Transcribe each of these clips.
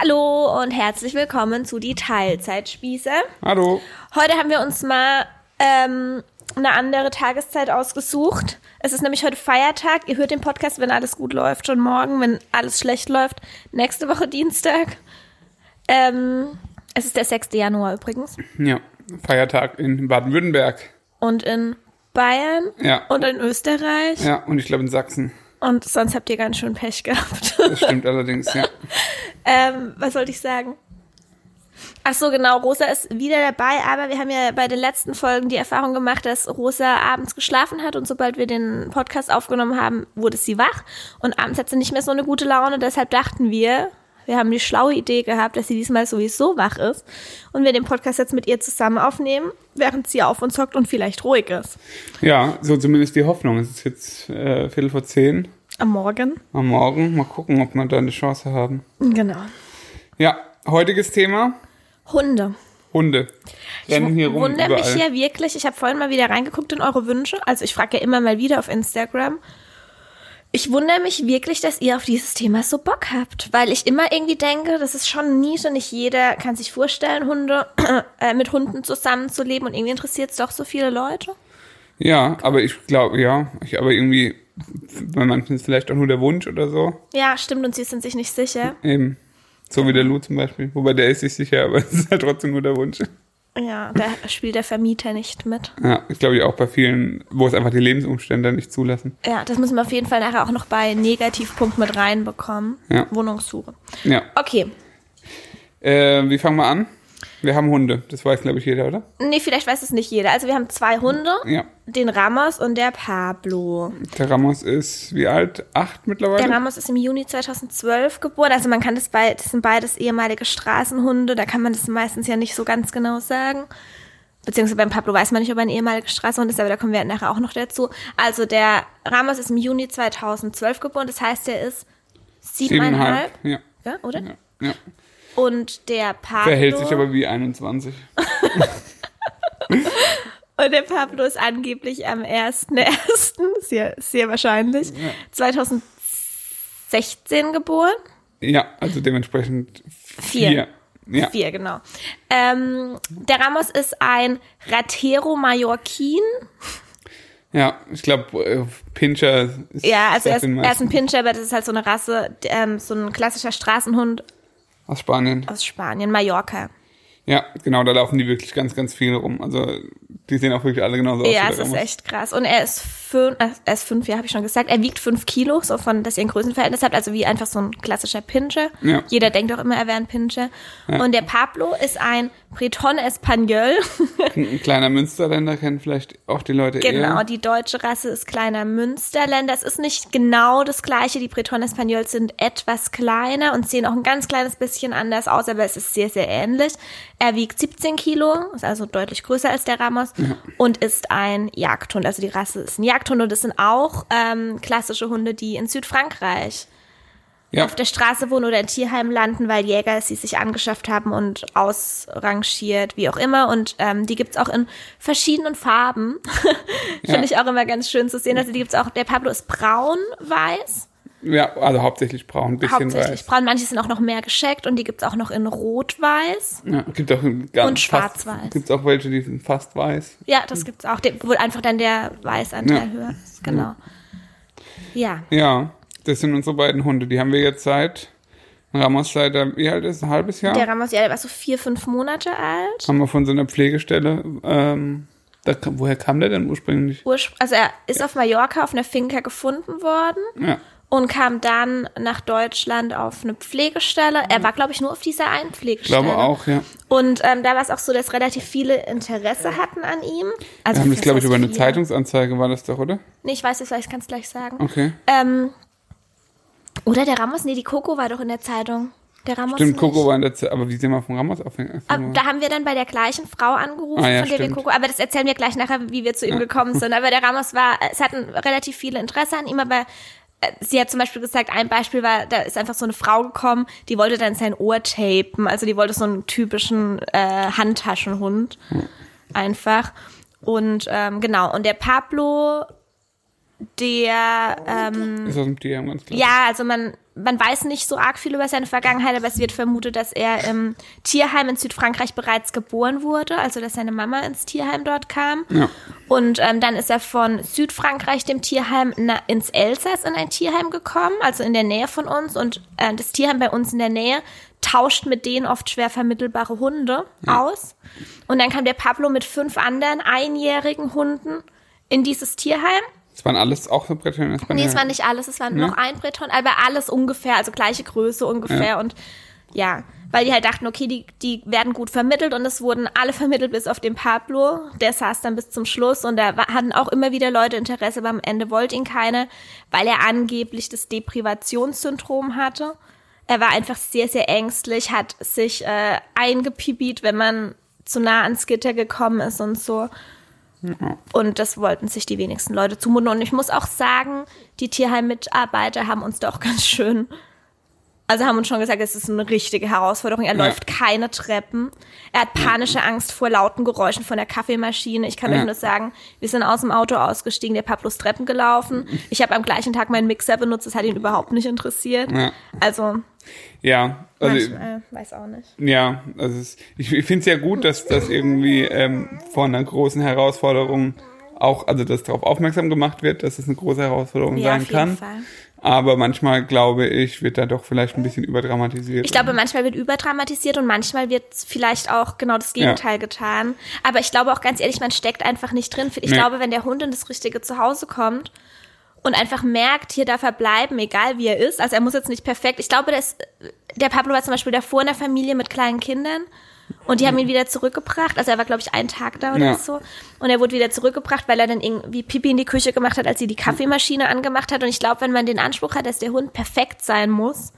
Hallo und herzlich willkommen zu die Teilzeitspieße. Hallo. Heute haben wir uns mal ähm, eine andere Tageszeit ausgesucht. Es ist nämlich heute Feiertag. Ihr hört den Podcast, wenn alles gut läuft, schon morgen, wenn alles schlecht läuft, nächste Woche Dienstag. Ähm, es ist der 6. Januar übrigens. Ja, Feiertag in Baden-Württemberg. Und in Bayern Ja. und in Österreich. Ja, und ich glaube in Sachsen. Und sonst habt ihr ganz schön Pech gehabt. Das stimmt allerdings, ja. Ähm, was sollte ich sagen? Ach so, genau. Rosa ist wieder dabei, aber wir haben ja bei den letzten Folgen die Erfahrung gemacht, dass Rosa abends geschlafen hat und sobald wir den Podcast aufgenommen haben, wurde sie wach und abends hat sie nicht mehr so eine gute Laune. Deshalb dachten wir, wir haben die schlaue Idee gehabt, dass sie diesmal sowieso wach ist und wir den Podcast jetzt mit ihr zusammen aufnehmen, während sie auf uns hockt und vielleicht ruhig ist. Ja, so zumindest die Hoffnung. Es ist jetzt äh, Viertel vor zehn Am Morgen. am Morgen. Mal gucken, ob wir da eine Chance haben. Genau. Ja, heutiges Thema, Hunde. Hunde. Rennen hier rum wundere überall. mich ja wirklich. Ich habe vorhin mal wieder reingeguckt in eure Wünsche. Also ich frage ja immer mal wieder auf Instagram. Ich wundere mich wirklich, dass ihr auf dieses Thema so Bock habt, weil ich immer irgendwie denke, das ist schon eine Nische. Nicht jeder kann sich vorstellen, Hunde äh, mit Hunden zusammenzuleben und irgendwie interessiert es doch so viele Leute. Ja, aber ich glaube, ja, ich, aber irgendwie, bei manchen ist vielleicht auch nur der Wunsch oder so. Ja, stimmt und sie sind sich nicht sicher. Eben. So wie der Lou zum Beispiel. Wobei der ist sich sicher, aber es ist halt trotzdem nur der Wunsch. Ja, da spielt der Vermieter nicht mit. Ja, ich glaube ich auch bei vielen, wo es einfach die Lebensumstände nicht zulassen. Ja, das müssen wir auf jeden Fall nachher auch noch bei Negativpunkt mit reinbekommen. Ja. Wohnungssuche. Ja. Okay, Äh, wie fangen wir an? Wir haben Hunde, das weiß, glaube ich, jeder, oder? Nee, vielleicht weiß es nicht jeder. Also wir haben zwei Hunde, Ja. den Ramos und der Pablo. Der Ramos ist wie alt? Acht mittlerweile? Der Ramos ist im Juni 2012 geboren. Also man kann das bei, das sind beides ehemalige Straßenhunde. Da kann man das meistens ja nicht so ganz genau sagen. Beziehungsweise beim Pablo weiß man nicht, ob er ein ehemaliger Straßenhund ist, aber da kommen wir nachher auch noch dazu. Also der Ramos ist im Juni 2012 geboren. Das heißt, er ist siebeneinhalb, Ja. ja, oder? ja. ja. Und der Pablo. Verhält sich aber wie 21. Und der Pablo ist angeblich am 1.1., sehr, sehr wahrscheinlich, 2016 geboren. Ja, also dementsprechend Vier. vier. Ja. Vier, genau. Ähm, der Ramos ist ein Ratero Mallorquin. Ja, ich glaube, äh, Pinscher ist Ja, also er ist, er ist ein. Pinscher, aber das ist halt so eine Rasse, ähm, so ein klassischer Straßenhund aus Spanien. aus Spanien, Mallorca. Ja, genau, da laufen die wirklich ganz, ganz viele rum. Also die sehen auch wirklich alle genauso aus. Ja, es ist echt krass. Und er ist fünf, äh, er ist fünf, ja, habe ich schon gesagt. Er wiegt fünf Kilo, so von, dass ihr ein Größenverhältnis habt, also wie einfach so ein klassischer Pinscher. Ja. Jeder denkt auch immer, er wäre ein Pinscher. Und der Pablo ist ein Breton Espagnol. Ein kleiner Münsterländer kennen vielleicht auch die Leute genau, eher. die deutsche Rasse ist kleiner Münsterländer. Es ist nicht genau das gleiche. Die Breton Espagnols sind etwas kleiner und sehen auch ein ganz kleines bisschen anders aus, aber es ist sehr, sehr ähnlich. Er wiegt 17 Kilo, ist also deutlich größer als der Ramos und ist ein Jagdhund. Also die Rasse ist ein Jagdhund und es sind auch ähm, klassische Hunde, die in Südfrankreich Ja, auf der Straße wohnen oder in Tierheimen landen, weil Jäger sie sich angeschafft haben und ausrangiert, wie auch immer. Und ähm, die gibt's auch in verschiedenen Farben. Finde Ja. ich auch immer ganz schön zu sehen. Also die gibt's auch, der Pablo ist braun-weiß, ja, also hauptsächlich braun, ein bisschen hauptsächlich weiß. braun. Manche sind auch noch mehr gescheckt und die gibt's auch noch in rot-weiß. Ja, gibt auch ein ganz Und schwarz-weiß. Gibt auch welche, die sind fast weiß. Ja, das gibt's auch, der- wo einfach dann der Weißanteil Ja. höher ist. Genau. Ja. Ja, das sind unsere beiden Hunde. Die haben wir jetzt seit Ramos seit er- wie alt ist? Ein halbes Jahr? Der Ramos, ja, der war so vier, fünf Monate alt. Haben wir von so einer Pflegestelle. Ähm, da, woher kam der denn ursprünglich? Urspr also er ist auf Mallorca auf einer Finca gefunden worden. Ja. Und kam dann nach Deutschland auf eine Pflegestelle. Er war, glaube ich, nur auf dieser einen Ich Pflegestelle. glaube auch, ja. Und ähm, da war es auch so, dass relativ viele Interesse hatten an ihm. Also Wir haben das, glaube ich, über eine? Zeitungsanzeige war das doch, oder? Nee, ich weiß es, vielleicht kannst du gleich sagen. Okay. Ähm, oder der Ramos, nee, die Coco war doch in der Zeitung. Der Ramos Stimmt, nicht. Coco war in der Zeit, aber wie sind wir von Ramos aufhängen? Ab, da haben wir dann bei der gleichen Frau angerufen, Ah, ja, von der wir. Coco, aber das erzählen wir gleich nachher, wie wir zu ihm gekommen sind. Aber der Ramos war, es hatten relativ viele Interesse an ihm, aber sie hat zum Beispiel gesagt, ein Beispiel war, da ist einfach so eine Frau gekommen, die wollte dann sein Ohr tapen, also die wollte so einen typischen äh, Handtaschenhund einfach. Und ähm, genau, und der Pablo, der ähm, Ist aus dem Tierheim ganz klar. ja, also man man weiß nicht so arg viel über seine Vergangenheit, aber es wird vermutet, dass er im Tierheim in Südfrankreich bereits geboren wurde, also dass seine Mama ins Tierheim dort kam. Ja. Und ähm, dann ist er von Südfrankreich, dem Tierheim, na, ins Elsass in ein Tierheim gekommen, also in der Nähe von uns. Und äh, das Tierheim bei uns in der Nähe tauscht mit denen oft schwer vermittelbare Hunde aus. Und dann kam der Pablo mit fünf anderen einjährigen Hunden in dieses Tierheim. Das waren alles auch so Breton Nee, es war nicht alles, es war noch ein Breton, aber alles ungefähr, also gleiche Größe ungefähr Ja. und ja, weil die halt dachten, okay, die, die werden gut vermittelt und es wurden alle vermittelt bis auf den Pablo, der saß dann bis zum Schluss und da hatten auch immer wieder Leute Interesse, aber am Ende wollte ihn keine, weil er angeblich das Deprivationssyndrom hatte. Er war einfach sehr, sehr ängstlich, hat sich äh, eingepipiert, wenn man zu nah ans Gitter gekommen ist und so. Und das wollten sich die wenigsten Leute zumuten. Und ich muss auch sagen, die Tierheim-Mitarbeiter haben uns doch ganz schön, also haben uns schon gesagt, es ist eine richtige Herausforderung. Er Ja. läuft keine Treppen. Er hat panische Angst vor lauten Geräuschen von der Kaffeemaschine. Ich kann Ja. euch nur sagen, wir sind aus dem Auto ausgestiegen, der Pablos Treppen gelaufen. Ich habe am gleichen Tag meinen Mixer benutzt, das hat ihn überhaupt nicht interessiert. Ja. Also, Ja, also manchmal, weiß auch nicht. Ja, also es, ich, ich finde es ja gut, dass das irgendwie ähm, von einer großen Herausforderung auch, also dass darauf aufmerksam gemacht wird, dass es eine große Herausforderung Ja, sein auf jeden kann. Fall. Aber manchmal glaube ich, wird da doch vielleicht ein bisschen überdramatisiert. Ich glaube, manchmal wird überdramatisiert und manchmal wird vielleicht auch genau das Gegenteil getan. Aber ich glaube auch ganz ehrlich, man steckt einfach nicht drin. Ich Nee. glaube, wenn der Hund in das richtige Zuhause kommt und einfach merkt, hier darf er bleiben, egal wie er ist. Also er muss jetzt nicht perfekt. Ich glaube, dass der Pablo war zum Beispiel davor in der Familie mit kleinen Kindern. Und die haben ihn wieder zurückgebracht. Also er war, glaube ich, einen Tag da oder Ja. so. Und er wurde wieder zurückgebracht, weil er dann irgendwie Pipi in die Küche gemacht hat, als sie die Kaffeemaschine angemacht hat. Und ich glaube, wenn man den Anspruch hat, dass der Hund perfekt sein muss,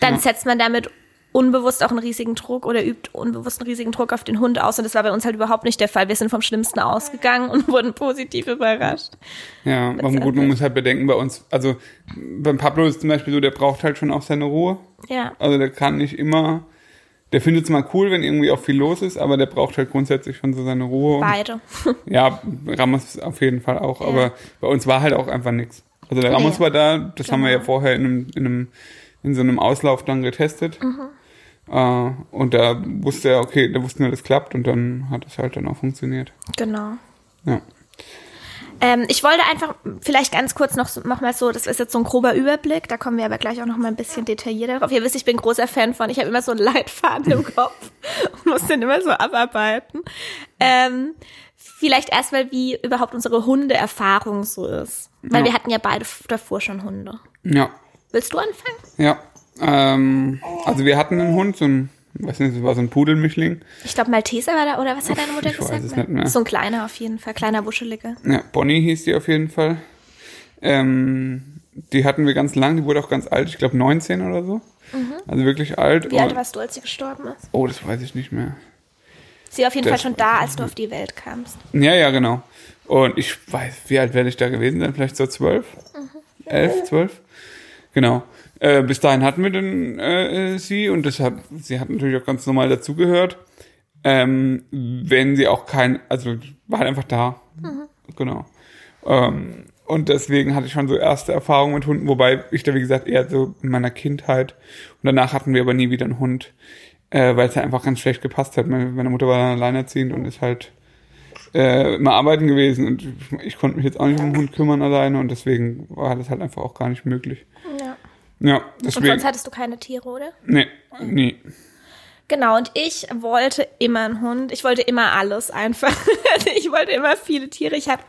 dann Ja. setzt man damit unbewusst auch einen riesigen Druck oder übt unbewusst einen riesigen Druck auf den Hund aus. Und das war bei uns halt überhaupt nicht der Fall. Wir sind vom Schlimmsten ausgegangen und wurden positiv überrascht. Ja, aber gut, man muss halt bedenken, bei uns, also beim Pablo ist zum Beispiel so, der braucht halt schon auch seine Ruhe. Ja. Also der kann nicht immer, der findet es mal cool, wenn irgendwie auch viel los ist, aber der braucht halt grundsätzlich schon so seine Ruhe. Beide. ja, Ramos auf jeden Fall auch, aber bei uns war halt auch einfach nichts. Also der Ramos Nee. war da, das haben wir ja Genau. vorher in einem, in einem, in so einem Auslauf dann getestet. Mhm. Äh, und da wusste er, okay, da wussten wir, das klappt und dann hat es halt dann auch funktioniert. Genau. Ja. Ähm, ich wollte einfach vielleicht ganz kurz noch, so- noch mal so, das ist jetzt so ein grober Überblick, da kommen wir aber gleich auch noch mal ein bisschen detaillierter drauf. Ihr wisst, ich bin großer Fan von, ich habe immer so einen Leitfaden im Kopf und muss den immer so abarbeiten. Ähm, vielleicht erstmal, wie überhaupt unsere Hundeerfahrung so ist. Weil Ja. wir hatten ja beide davor schon Hunde. Ja. Willst du anfangen? Ja. Ähm, also wir hatten einen Hund, so ein, weiß nicht, das war so ein Pudelmischling. Ich glaube, Malteser war da, oder was hat deine Mutter Ich weiß gesagt? es nicht mehr. So ein kleiner auf jeden Fall, kleiner Wuscheliger. Ja, Bonnie hieß die auf jeden Fall. Ähm, die hatten wir ganz lang, die wurde auch ganz alt, ich glaube 19 oder so. Also wirklich alt. Mhm. Wie alt warst du, als sie gestorben ist? Oh, das weiß ich nicht mehr. Sie war auf jeden Das Fall schon da, als du auf die Welt kamst. Ja, ja, genau. Und ich weiß, wie alt werde ich da gewesen sein? Vielleicht so zwölf? Elf, zwölf? Genau. Äh, bis dahin hatten wir dann äh, sie und deshalb, sie hat natürlich auch ganz normal dazugehört. Ähm, wenn sie auch kein, also war halt einfach da. Genau. Ähm, und deswegen hatte ich schon so erste Erfahrungen mit Hunden, wobei ich da, wie gesagt, eher so in meiner Kindheit. Und danach hatten wir aber nie wieder einen Hund, äh, weil es ja einfach ganz schlecht gepasst hat. Meine, meine Mutter war dann alleinerziehend und ist halt äh, immer arbeiten gewesen und ich, ich konnte mich jetzt auch nicht um den Hund kümmern alleine und deswegen war das halt einfach auch gar nicht möglich. Ja. Ja, Und deswegen. sonst hattest du keine Tiere, oder? Nee, nie. Genau, und ich wollte immer einen Hund. Ich wollte immer alles einfach. ich wollte immer viele Tiere. Ich habe,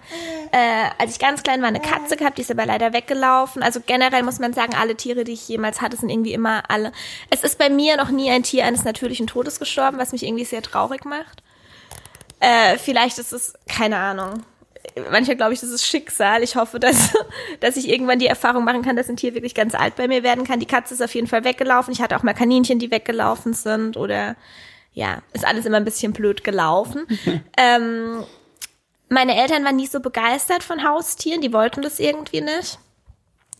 äh, als ich ganz klein war, eine Katze gehabt, die ist aber leider weggelaufen. Also generell muss man sagen, alle Tiere, die ich jemals hatte, sind irgendwie immer alle. Es ist bei mir noch nie ein Tier eines natürlichen Todes gestorben, was mich irgendwie sehr traurig macht. Äh, vielleicht ist es, keine Ahnung. Manchmal glaube ich, das ist Schicksal. Ich hoffe, dass, dass ich irgendwann die Erfahrung machen kann, dass ein Tier wirklich ganz alt bei mir werden kann. Die Katze ist auf jeden Fall weggelaufen. Ich hatte auch mal Kaninchen, die weggelaufen sind oder ja, ist alles immer ein bisschen blöd gelaufen. ähm, meine Eltern waren nie so begeistert von Haustieren, die wollten das irgendwie nicht.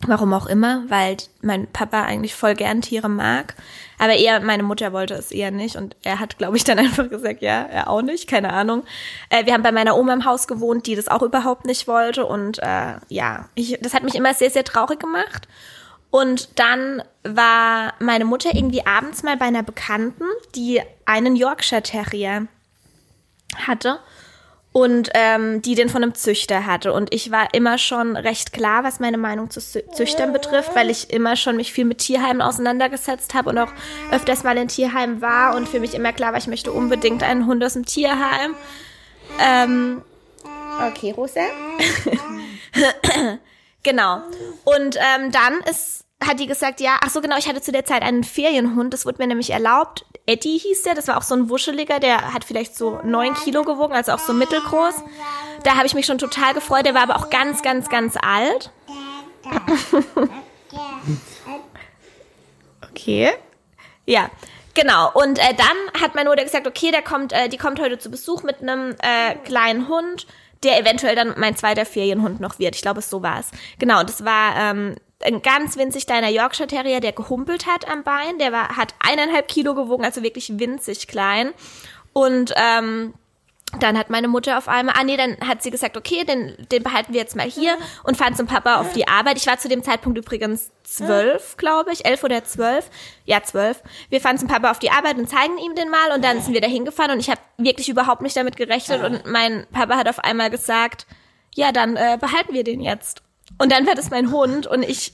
Warum auch immer, weil mein Papa eigentlich voll gern Tiere mag. Aber eher, meine Mutter wollte es eher nicht. Und er hat, glaube ich, dann einfach gesagt, ja, er auch nicht, keine Ahnung. Äh, wir haben bei meiner Oma im Haus gewohnt, die das auch überhaupt nicht wollte. Und äh, ja, ich, das hat mich immer sehr, sehr traurig gemacht. Und dann war meine Mutter irgendwie abends mal bei einer Bekannten, die einen Yorkshire Terrier hatte und ähm, die den von einem Züchter hatte. Und ich war immer schon recht klar, was meine Meinung zu Zü- Züchtern betrifft, weil ich immer schon mich viel mit Tierheimen auseinandergesetzt habe und auch öfters mal in Tierheimen war und für mich immer klar war, ich möchte unbedingt einen Hund aus dem Tierheim. Ähm, okay, Rosa. genau. Und ähm, dann ist, hat die gesagt, ja, ach so genau, ich hatte zu der Zeit einen Ferienhund, das wurde mir nämlich erlaubt. Eddie hieß der, das war auch so ein Wuscheliger, der hat vielleicht so neun Kilo gewogen, also auch so mittelgroß. Da habe ich mich schon total gefreut, der war aber auch ganz, ganz, ganz alt. Okay. Ja, genau. Und äh, dann hat meine Mutter gesagt, okay, der kommt, äh, die kommt heute zu Besuch mit einem äh, kleinen Hund, der eventuell dann mein zweiter Ferienhund noch wird. Ich glaube, so war es. Genau, das war ähm, ein ganz winzig kleiner Yorkshire Terrier, der gehumpelt hat am Bein. Der war, hat eineinhalb Kilo gewogen, also wirklich winzig klein. Und ähm, dann hat meine Mutter auf einmal, ah nee, dann hat sie gesagt, okay, den, den behalten wir jetzt mal hier und fahren zum Papa auf die Arbeit. Ich war zu dem Zeitpunkt übrigens zwölf, glaube ich, elf oder zwölf. Ja, zwölf. Wir fahren zum Papa auf die Arbeit und zeigen ihm den mal und dann sind wir da hingefahren und ich habe wirklich überhaupt nicht damit gerechnet und mein Papa hat auf einmal gesagt, ja, dann äh, behalten wir den jetzt. Und dann war das mein Hund und ich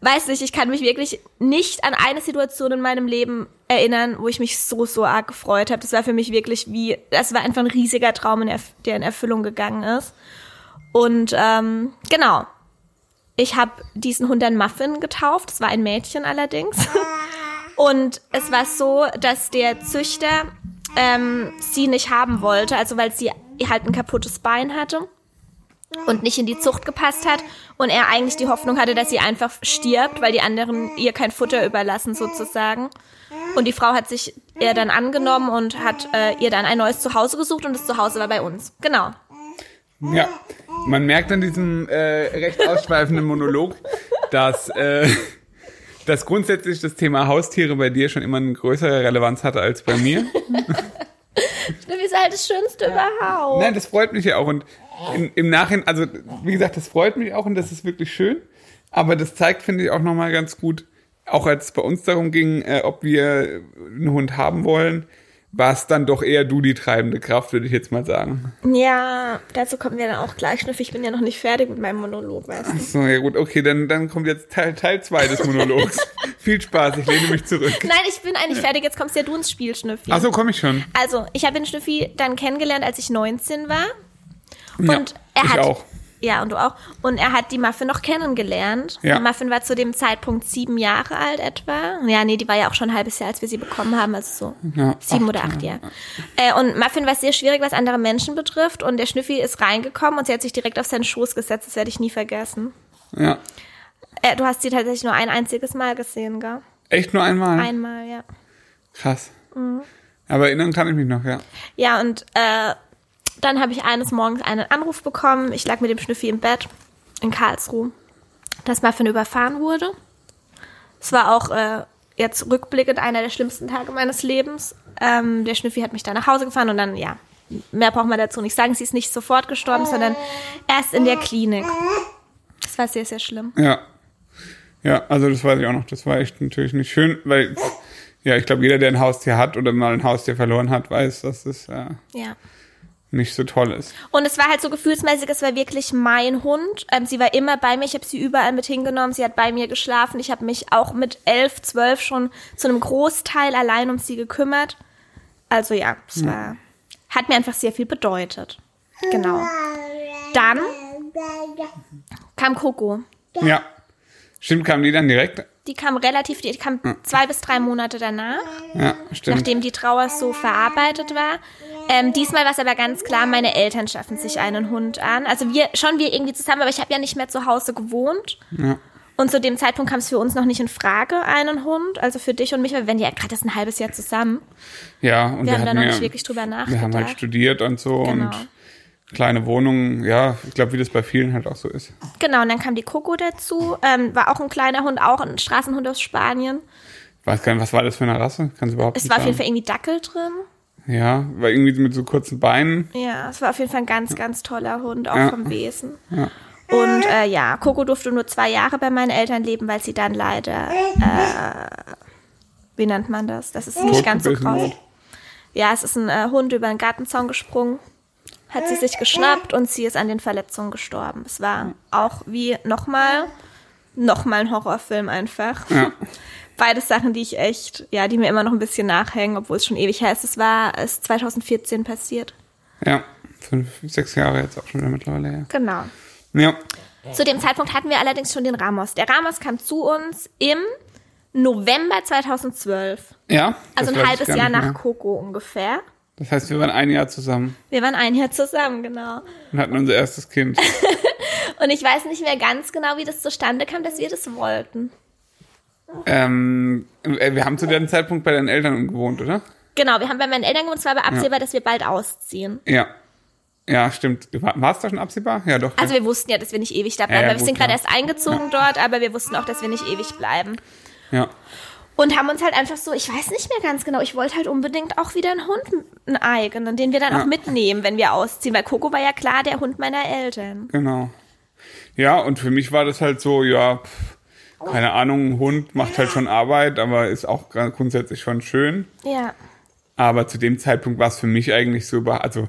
weiß nicht, ich kann mich wirklich nicht an eine Situation in meinem Leben erinnern, wo ich mich so, so arg gefreut habe. Das war für mich wirklich wie, das war einfach ein riesiger Traum, der in Erfüllung gegangen ist. Und ähm, genau, ich habe diesen Hund dann Muffin getauft. Das war ein Mädchen allerdings. Und es war so, dass der Züchter ähm, sie nicht haben wollte, also weil sie halt ein kaputtes Bein hatte und nicht in die Zucht gepasst hat und er eigentlich die Hoffnung hatte, dass sie einfach stirbt, weil die anderen ihr kein Futter überlassen sozusagen. Und die Frau hat sich er dann angenommen und hat äh, ihr dann ein neues Zuhause gesucht und das Zuhause war bei uns. Genau. Ja, man merkt an diesem äh, recht ausschweifenden Monolog, dass, äh, dass grundsätzlich das Thema Haustiere bei dir schon immer eine größere Relevanz hatte als bei mir. Das ist halt das Schönste überhaupt. Nein, das freut mich ja auch. Und im, im Nachhinein, also wie gesagt, das freut mich auch und das ist wirklich schön. Aber das zeigt, finde ich, auch nochmal ganz gut, auch als es bei uns darum ging, äh, ob wir einen Hund haben wollen, war es dann doch eher du die treibende Kraft, würde ich jetzt mal sagen. Ja, dazu kommen wir dann auch gleich. Schnuff. Ich bin ja noch nicht fertig mit meinem Monolog, weißt du. So, ja gut, okay, dann, dann kommt jetzt Teil 2 Teil zwei des Monologs. Viel Spaß, ich lehne mich zurück. Nein, ich bin eigentlich fertig. Jetzt kommst ja du ins Spiel, Schnüffi. Ach so, komme ich schon. Also, ich habe den Schnüffi dann kennengelernt, als ich 19 war. Ja, Und er ich hat. auch. Ja, und du auch. Und er hat die Muffin noch kennengelernt. Ja. Die Muffin war zu dem Zeitpunkt sieben Jahre alt etwa. Ja, nee, die war ja auch schon ein halbes Jahr, als wir sie bekommen haben, also so Ja, sieben acht oder acht Jahre. Äh, und Muffin war sehr schwierig, was andere Menschen betrifft. Und der Schnüffi ist reingekommen und sie hat sich direkt auf seinen Schoß gesetzt. Das werde ich nie vergessen. Ja. Äh, du hast sie tatsächlich nur ein einziges Mal gesehen, gell? Echt nur einmal? Einmal, ja. Krass. Mhm. Aber erinnern kann ich mich noch, ja. Ja, und äh, dann habe ich eines Morgens einen Anruf bekommen. Ich lag mit dem Schnüffi im Bett in Karlsruhe, dass Muffin überfahren wurde. Es war auch äh, jetzt rückblickend einer der schlimmsten Tage meines Lebens. Ähm, der Schnüffi hat mich dann nach Hause gefahren und dann, ja, mehr braucht man dazu nicht sagen. Sie ist nicht sofort gestorben, sondern erst in der Klinik. Das war sehr, sehr schlimm. Ja. Ja, also das weiß ich auch noch. Das war echt natürlich nicht schön, weil, ja, ich glaube, jeder, der ein Haustier hat oder mal ein Haustier verloren hat, weiß, dass das äh, Ja. Nicht so toll ist. Und es war halt so gefühlsmäßig, es war wirklich mein Hund. Ähm, sie war immer bei mir, ich habe sie überall mit hingenommen, sie hat bei mir geschlafen. Ich habe mich auch mit elf, zwölf schon zu einem Großteil allein um sie gekümmert. Also ja, es war, hat mir einfach sehr viel bedeutet. Genau. Dann kam Coco. Ja. Stimmt, kamen die dann direkt? Die kam relativ, die kam zwei bis drei Monate danach. Ja, nachdem die Trauer so verarbeitet war. Ähm, diesmal war es aber ganz klar, meine Eltern schaffen sich einen Hund an. Also wir, schon wir irgendwie zusammen, aber ich habe ja nicht mehr zu Hause gewohnt. Ja. Und zu dem Zeitpunkt kam es für uns noch nicht in Frage, einen Hund. Also für dich und mich, weil wir waren ja gerade erst ein halbes Jahr zusammen. Ja, und Wir haben da noch ja, nicht wirklich drüber Wir nachgedacht. haben halt studiert und so Genau. und kleine Wohnungen, ja, ich glaube, wie das bei vielen halt auch so ist. Genau, und dann kam die Coco dazu. Ähm, war auch ein kleiner Hund, auch ein Straßenhund aus Spanien. Weiß gar nicht, was war das für eine Rasse? Kannst du überhaupt Es war auf jeden. Fall irgendwie Dackel drin. Ja, war irgendwie mit so kurzen Beinen. Ja, es war auf jeden Fall ein ganz, ganz toller Hund, auch Ja. vom Wesen. Ja. Und äh, ja, Coco durfte nur zwei Jahre bei meinen Eltern leben, weil sie dann leider, äh, wie nennt man das? Das ist nicht ganz so krass. Ja, es ist ein äh, Hund über den Gartenzaun gesprungen, hat sie sich geschnappt und sie ist an den Verletzungen gestorben. Es war auch wie nochmal, nochmal ein Horrorfilm einfach. Ja. Beides Sachen, die ich echt, ja, die mir immer noch ein bisschen nachhängen, obwohl es schon ewig her ist. Es war, es ist 2014 passiert. Ja, fünf, sechs Jahre jetzt auch schon wieder mittlerweile her. Genau. Ja, Zu dem Zeitpunkt hatten wir allerdings schon den Ramos. Der Ramos kam zu uns im November 2012. ja. Also ein halbes Jahr nach mehr. Coco ungefähr. Das heißt, wir waren ein Jahr zusammen Wir waren ein Jahr zusammen, genau. und hatten unser erstes Kind. Und ich weiß nicht mehr ganz genau, wie das zustande kam, dass wir das wollten. ähm, äh, wir haben zu dem Zeitpunkt bei deinen Eltern gewohnt, oder? Genau, wir haben bei meinen Eltern gewohnt, es war aber absehbar, dass wir bald ausziehen. Ja. Ja, stimmt. War es da schon absehbar? Ja, doch. Also wir wussten ja, dass wir nicht ewig da bleiben. Ja, ja, wir sind gut, gerade ja. erst eingezogen dort, aber wir wussten auch, dass wir nicht ewig bleiben. ja. Und haben uns halt einfach so, ich weiß nicht mehr ganz genau, ich wollte halt unbedingt auch wieder einen Hund, einen eigenen, den wir dann Ja. auch mitnehmen, wenn wir ausziehen. Weil Coco war ja klar der Hund meiner Eltern. Genau. Ja, und für mich war das halt so, ja, pff, keine Ahnung, ein Hund macht halt schon Arbeit, aber ist auch grundsätzlich schon schön. Ja. Aber zu dem Zeitpunkt war es für mich eigentlich so über, also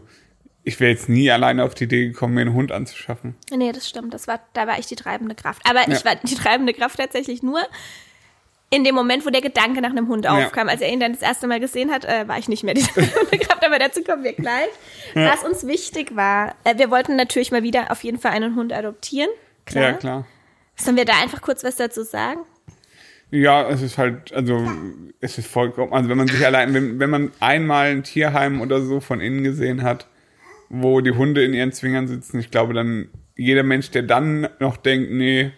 ich wäre jetzt nie alleine auf die Idee gekommen, mir einen Hund anzuschaffen. Nee, das stimmt. Das war, da war ich die treibende Kraft. Aber ich Ja. war die treibende Kraft tatsächlich nur in dem Moment, wo der Gedanke nach einem Hund Ja. aufkam. Als er ihn dann das erste Mal gesehen hat, äh, war ich nicht mehr die treibende Kraft, aber dazu kommen wir gleich. Was uns wichtig war, äh, wir wollten natürlich mal wieder auf jeden Fall einen Hund adoptieren. Klar. Ja, klar. Sollen wir da einfach kurz was dazu sagen? Ja, es ist halt, also es ist vollkommen, also wenn man sich allein, wenn, wenn man einmal ein Tierheim oder so von innen gesehen hat, wo die Hunde in ihren Zwingern sitzen, ich glaube dann, jeder Mensch, der dann noch denkt, nee,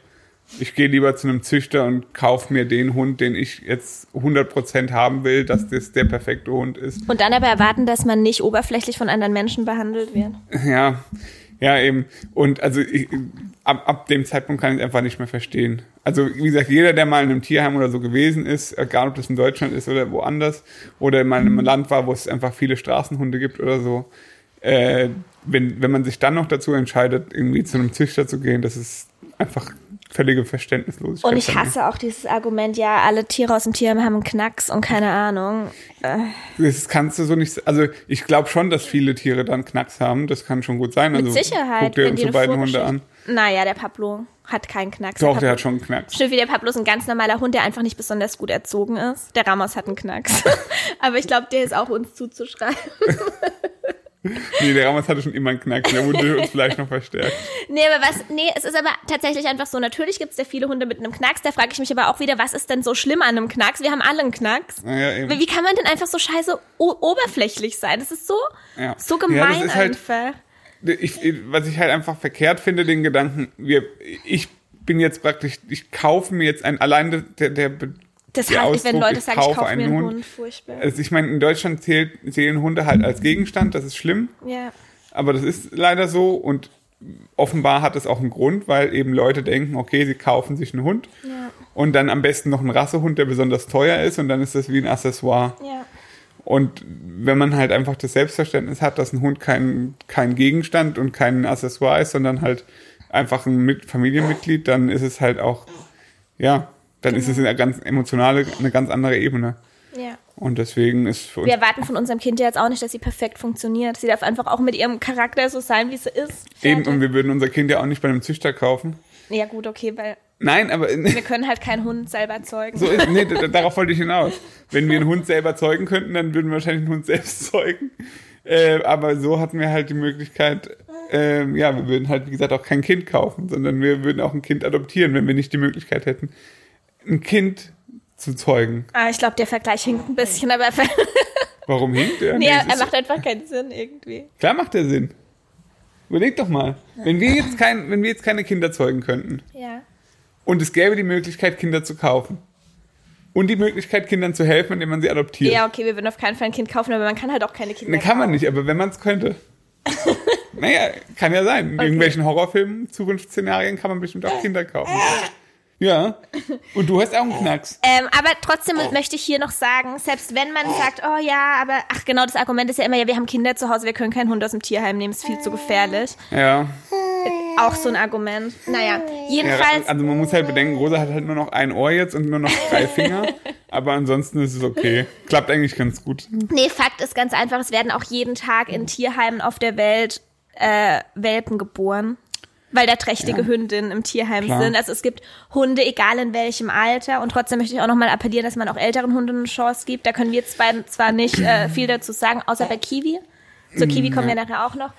ich gehe lieber zu einem Züchter und kaufe mir den Hund, den ich jetzt 100% haben will, dass das der perfekte Hund ist. Und dann aber erwarten, dass man nicht oberflächlich von anderen Menschen behandelt wird. Ja, ja, eben. Und also ich, ab, ab dem Zeitpunkt kann ich es einfach nicht mehr verstehen. Also wie gesagt, jeder, der mal in einem Tierheim oder so gewesen ist, egal ob das in Deutschland ist oder woanders, oder mal in einem Land war, wo es einfach viele Straßenhunde gibt oder so, äh, wenn, wenn man sich dann noch dazu entscheidet, irgendwie zu einem Züchter zu gehen, das ist einfach völlige Verständnislosigkeit. Und ich hasse auch dieses Argument, ja, alle Tiere aus dem Tierheim haben einen Knacks und keine Ahnung. Das kannst du so nicht. Also ich glaube schon, dass viele Tiere dann Knacks haben. Das kann schon gut sein. Mit also, Sicherheit, Guck dir wenn unsere beiden Hunde an. Naja, der Pablo hat keinen Knacks. Doch, Pablo, der hat schon einen Knacks. Stimmt, wie der Pablo ist ein ganz normaler Hund, der einfach nicht besonders gut erzogen ist. Der Ramos hat einen Knacks. aber ich glaube, der ist auch uns zuzuschreiben. Nee, der Ramos hatte schon immer einen Knacks. Der wurde uns vielleicht noch verstärkt. Nee, aber was, nee, es ist aber tatsächlich einfach so. Natürlich gibt es ja viele Hunde mit einem Knacks. Da frage ich mich aber auch wieder, was ist denn so schlimm an einem Knacks? Wir haben alle einen Knacks. Naja, eben. Wie kann man denn einfach so scheiße oberflächlich sein? Das ist so, Ja. so Ja, gemein ist halt- einfach. Ich- was ich halt einfach verkehrt finde, den Gedanken, wir, ich bin jetzt praktisch, ich kaufe mir jetzt ein, allein der, der, Das der hasse ich, wenn Ausdruck, Leute sagen, ich kaufe kaufe mir einen einen Hund. Hund. Furchtbar. Also ich meine, in Deutschland zählt, zählen Hunde halt als Gegenstand, das ist schlimm. Ja. Aber das ist leider so und offenbar hat es auch einen Grund, weil eben Leute denken, okay, sie kaufen sich einen Hund Ja. und dann am besten noch einen Rassehund, der besonders teuer ist und dann ist das wie ein Accessoire. Ja. Und wenn man halt einfach das Selbstverständnis hat, dass ein Hund kein, kein Gegenstand und kein Accessoire ist, sondern halt einfach ein Mit Familienmitglied, dann ist es halt auch, ja, dann ist es eine ganz emotionale, eine ganz andere Ebene. Ja. Und deswegen ist für uns Wir erwarten von unserem Kind ja jetzt auch nicht, dass sie perfekt funktioniert. Sie darf einfach auch mit ihrem Charakter so sein, wie sie ist. eben, Fertig. und wir würden unser Kind ja auch nicht bei einem Züchter kaufen. ja, gut, okay, weil Nein, aber wir können halt keinen Hund selber zeugen. so ist, nee, darauf wollte ich hinaus. Wenn wir einen Hund selber zeugen könnten, dann würden wir wahrscheinlich einen Hund selbst zeugen. Äh, aber so hatten wir halt die Möglichkeit, ähm, ja, wir würden halt, wie gesagt, auch kein Kind kaufen, sondern wir würden auch ein Kind adoptieren, wenn wir nicht die Möglichkeit hätten, ein Kind zu zeugen. Ah, ich glaube, der Vergleich hinkt ein bisschen, aber Warum hinkt er? nee, Nee, er macht einfach keinen Sinn irgendwie. Klar macht der Sinn. Überleg doch mal, wenn wir jetzt kein, wenn wir jetzt keine Kinder zeugen könnten Ja. und es gäbe die Möglichkeit, Kinder zu kaufen und die Möglichkeit, Kindern zu helfen, indem man sie adoptiert. Ja, okay, wir würden auf keinen Fall ein Kind kaufen, aber man kann halt auch keine Kinder Ne, kann man kaufen. nicht, aber wenn man es könnte. naja, kann ja sein. In irgendwelchen Horrorfilmen, Zukunftsszenarien kann man bestimmt auch Kinder kaufen. Ja. Und du hast auch einen Knacks. Ähm, aber trotzdem möchte ich hier noch sagen, selbst wenn man sagt, oh ja, aber ach genau, das Argument ist ja immer, ja, wir haben Kinder zu Hause, wir können keinen Hund aus dem Tierheim nehmen, ist viel zu gefährlich. Ja. Auch so ein Argument. Naja, Ja, jedenfalls. also man muss halt bedenken, Rosa hat halt nur noch ein Ohr jetzt und nur noch drei Finger. aber ansonsten ist es okay. Klappt eigentlich ganz gut. Nee, Fakt ist ganz einfach, es werden auch jeden Tag in Tierheimen auf der Welt äh, Welpen geboren. Weil da trächtige Ja. Hündinnen im Tierheim Klar. sind. Also es gibt Hunde, egal in welchem Alter. Und trotzdem möchte ich auch nochmal appellieren, dass man auch älteren Hunden eine Chance gibt. Da können wir zwei zwar nicht äh, viel dazu sagen, außer bei Kiwi. Zur Kiwi kommen wir nachher auch noch.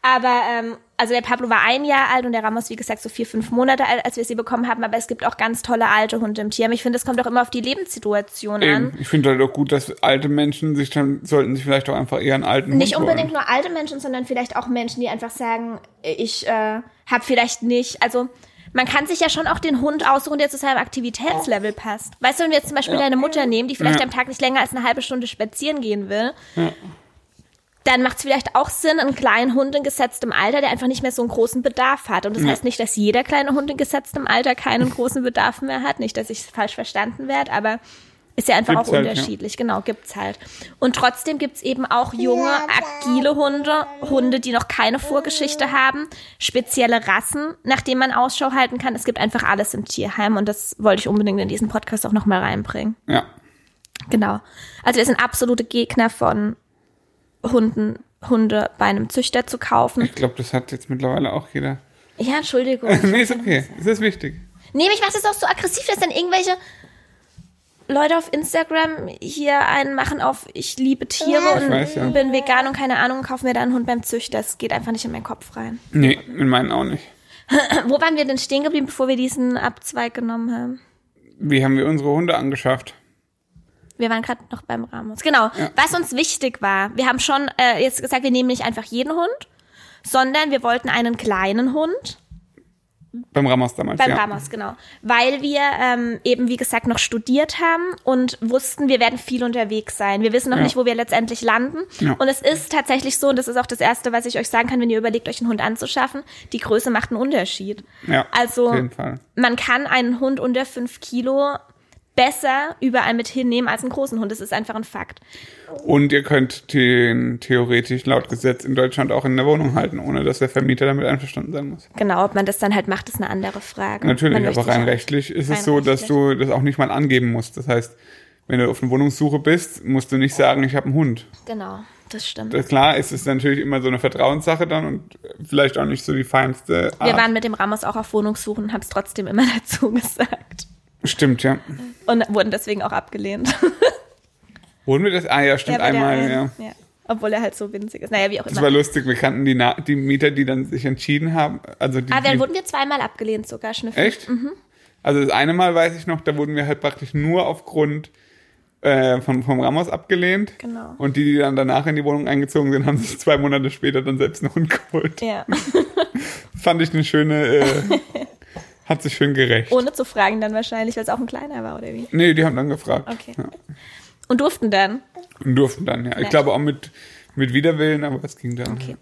Aber ähm, also der Pablo war ein Jahr alt und der Ramos, wie gesagt, so vier, fünf Monate alt, als wir sie bekommen haben. Aber es gibt auch ganz tolle alte Hunde im Tierheim. Ich finde, es kommt auch immer auf die Lebenssituation an. Eben. Ich finde halt auch gut, dass alte Menschen sich dann, sollten sich vielleicht auch einfach eher einen alten Nicht Hund unbedingt holen. nur alte Menschen, sondern vielleicht auch Menschen, die einfach sagen, ich äh, habe vielleicht nicht, also man kann sich ja schon auch den Hund aussuchen, der zu seinem Aktivitätslevel passt. Weißt du, wenn wir jetzt zum Beispiel deine Mutter nehmen, die vielleicht Ja. am Tag nicht länger als eine halbe Stunde spazieren gehen will, dann macht es vielleicht auch Sinn, einen kleinen Hund in gesetztem Alter, der einfach nicht mehr so einen großen Bedarf hat. Und das heißt nicht, dass jeder kleine Hund in gesetztem Alter keinen großen Bedarf mehr hat. Nicht, dass ich falsch verstanden werde, aber ist ja einfach Gibt's auch halt, ja. unterschiedlich. Genau, gibt's halt. Und trotzdem gibt's eben auch junge, agile Hunde, Hunde, die noch keine Vorgeschichte haben, spezielle Rassen, nach denen man Ausschau halten kann. Es gibt einfach alles im Tierheim und das wollte ich unbedingt in diesen Podcast auch nochmal reinbringen. Ja. Genau. Also wir sind absolute Gegner von Hunden, Hunde bei einem Züchter zu kaufen. Ich glaube, das hat jetzt mittlerweile auch jeder. Ja, Entschuldigung. nee, ist okay. Es ist wichtig. Nee, mich macht das auch so aggressiv, dass dann irgendwelche Leute auf Instagram hier einen machen auf ich liebe Tiere Ich und weiß, ja. bin vegan und keine Ahnung, kaufen mir da einen Hund beim Züchter. Das geht einfach nicht in meinen Kopf rein. Nee, in meinen auch nicht. Wo waren wir denn stehen geblieben, bevor wir diesen Abzweig genommen haben? Wie haben wir unsere Hunde angeschafft? Wir waren gerade noch beim Ramos. Genau. Was uns wichtig war, wir haben schon äh, jetzt gesagt, wir nehmen nicht einfach jeden Hund, sondern wir wollten einen kleinen Hund. Beim Ramos damals, Beim ja. Ramos, genau. Weil wir ähm, eben, wie gesagt, noch studiert haben und wussten, wir werden viel unterwegs sein. Wir wissen noch Ja. nicht, wo wir letztendlich landen. Ja. Und es ist tatsächlich so, und das ist auch das Erste, was ich euch sagen kann, wenn ihr überlegt, euch einen Hund anzuschaffen, die Größe macht einen Unterschied. Ja, Also auf jeden Fall. man kann einen Hund unter fünf Kilo besser überall mit hinnehmen als einen großen Hund. Das ist einfach ein Fakt. Und ihr könnt den theoretisch laut Gesetz in Deutschland auch in der Wohnung halten, ohne dass der Vermieter damit einverstanden sein muss. Genau, ob man das dann halt macht, ist eine andere Frage. Natürlich, aber rein rechtlich ist rein es so, dass du das auch nicht mal angeben musst. Das heißt, wenn du auf einer Wohnungssuche bist, musst du nicht sagen, ich habe einen Hund. Genau, das stimmt. Klar, es ist natürlich immer so eine Vertrauenssache dann und vielleicht auch nicht so die feinste Art. Wir waren mit dem Ramos auch auf Wohnungssuchen und haben es trotzdem immer dazu gesagt. Stimmt, ja. Und wurden deswegen auch abgelehnt. Wurden wir das? Ah ja, stimmt, Ja, der einmal, einen, ja. ja. Obwohl er halt so winzig ist. Naja, wie auch Das immer. war lustig, wir kannten die, Na die Mieter, die dann sich entschieden haben. Also die, Aber dann die, wurden wir zweimal abgelehnt sogar, Schnüffel. Echt? Mhm. Also das eine Mal weiß ich noch, da wurden wir halt praktisch nur aufgrund äh, von, vom Ramos abgelehnt. Genau. Und die, die dann danach in die Wohnung eingezogen sind, haben sich zwei Monate später dann selbst einen Hund geholt. Ja. Fand ich eine schöne, äh, hat sich schön gerecht. Ohne zu fragen dann wahrscheinlich, weil es auch ein kleiner war, oder wie? Nee, die haben dann gefragt. Okay. Ja. Und durften dann. Und durften dann, ja. Ich glaube auch mit, mit Widerwillen, aber es ging dann. Okay.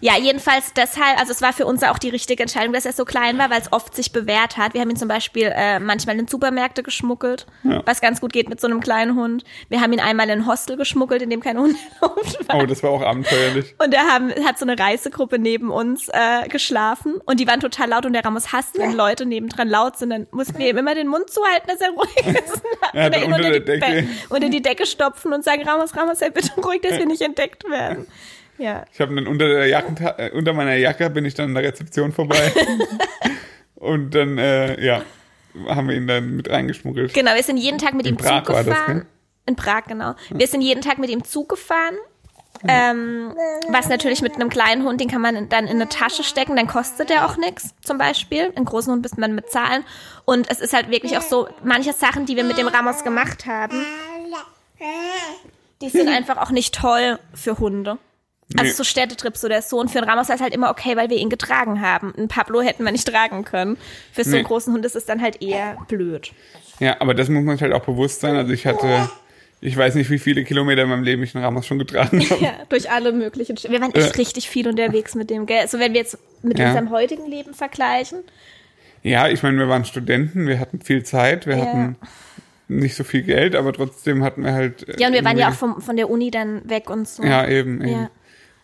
Ja, jedenfalls deshalb, also es war für uns auch die richtige Entscheidung, dass er so klein war, weil es oft sich bewährt hat. Wir haben ihn zum Beispiel äh, manchmal in Supermärkte geschmuggelt, Ja. was ganz gut geht mit so einem kleinen Hund. Wir haben ihn einmal in ein Hostel geschmuggelt, in dem kein Hund war. Oh, das war auch abenteuerlich. Und er haben, hat so eine Reisegruppe neben uns äh, geschlafen und die waren total laut und der Ramos hasst, wenn Leute nebendran laut sind, dann mussten wir ihm immer den Mund zuhalten, dass er ruhig ist. Ihn unter der die Decke- Be- unter die Decke stopfen und sagen, Ramos, Ramos, sei bitte ruhig, dass wir nicht entdeckt werden. Ja. Ich habe dann unter der Jacken, äh, unter meiner Jacke bin ich dann an der Rezeption vorbei. Und dann, äh, ja, haben wir ihn dann mit reingeschmuggelt. Genau, wir sind jeden Tag mit In ihm Prag Zug war das, gefahren. gell? In Prag, genau. Wir sind jeden Tag mit ihm Zug gefahren. Ähm, was natürlich mit einem kleinen Hund, den kann man dann in eine Tasche stecken, dann kostet der auch nichts, zum Beispiel. Einen großen Hund müsste man bezahlen. Und es ist halt wirklich auch so, manche Sachen, die wir mit dem Ramos gemacht haben, die sind einfach auch nicht toll für Hunde. Also Nee. so Städtetrips oder so. Und für einen Ramos war es halt immer okay, weil wir ihn getragen haben. Einen Pablo hätten wir nicht tragen können. Für so einen Nee. großen Hund ist es dann halt eher blöd. Ja, aber das muss man sich halt auch bewusst sein. Also ich hatte, ich weiß nicht, wie viele Kilometer in meinem Leben ich den Ramos schon getragen habe. Ja, durch alle möglichen. St- Wir waren echt Äh. richtig viel unterwegs mit dem, gell? Also wenn wir jetzt mit Ja. unserem heutigen Leben vergleichen. Ja, ich meine, wir waren Studenten, wir hatten viel Zeit, wir Ja. hatten nicht so viel Geld, aber trotzdem hatten wir halt. Ja, und wir waren ja auch vom, von der Uni dann weg und so. Ja, eben, eben. Ja.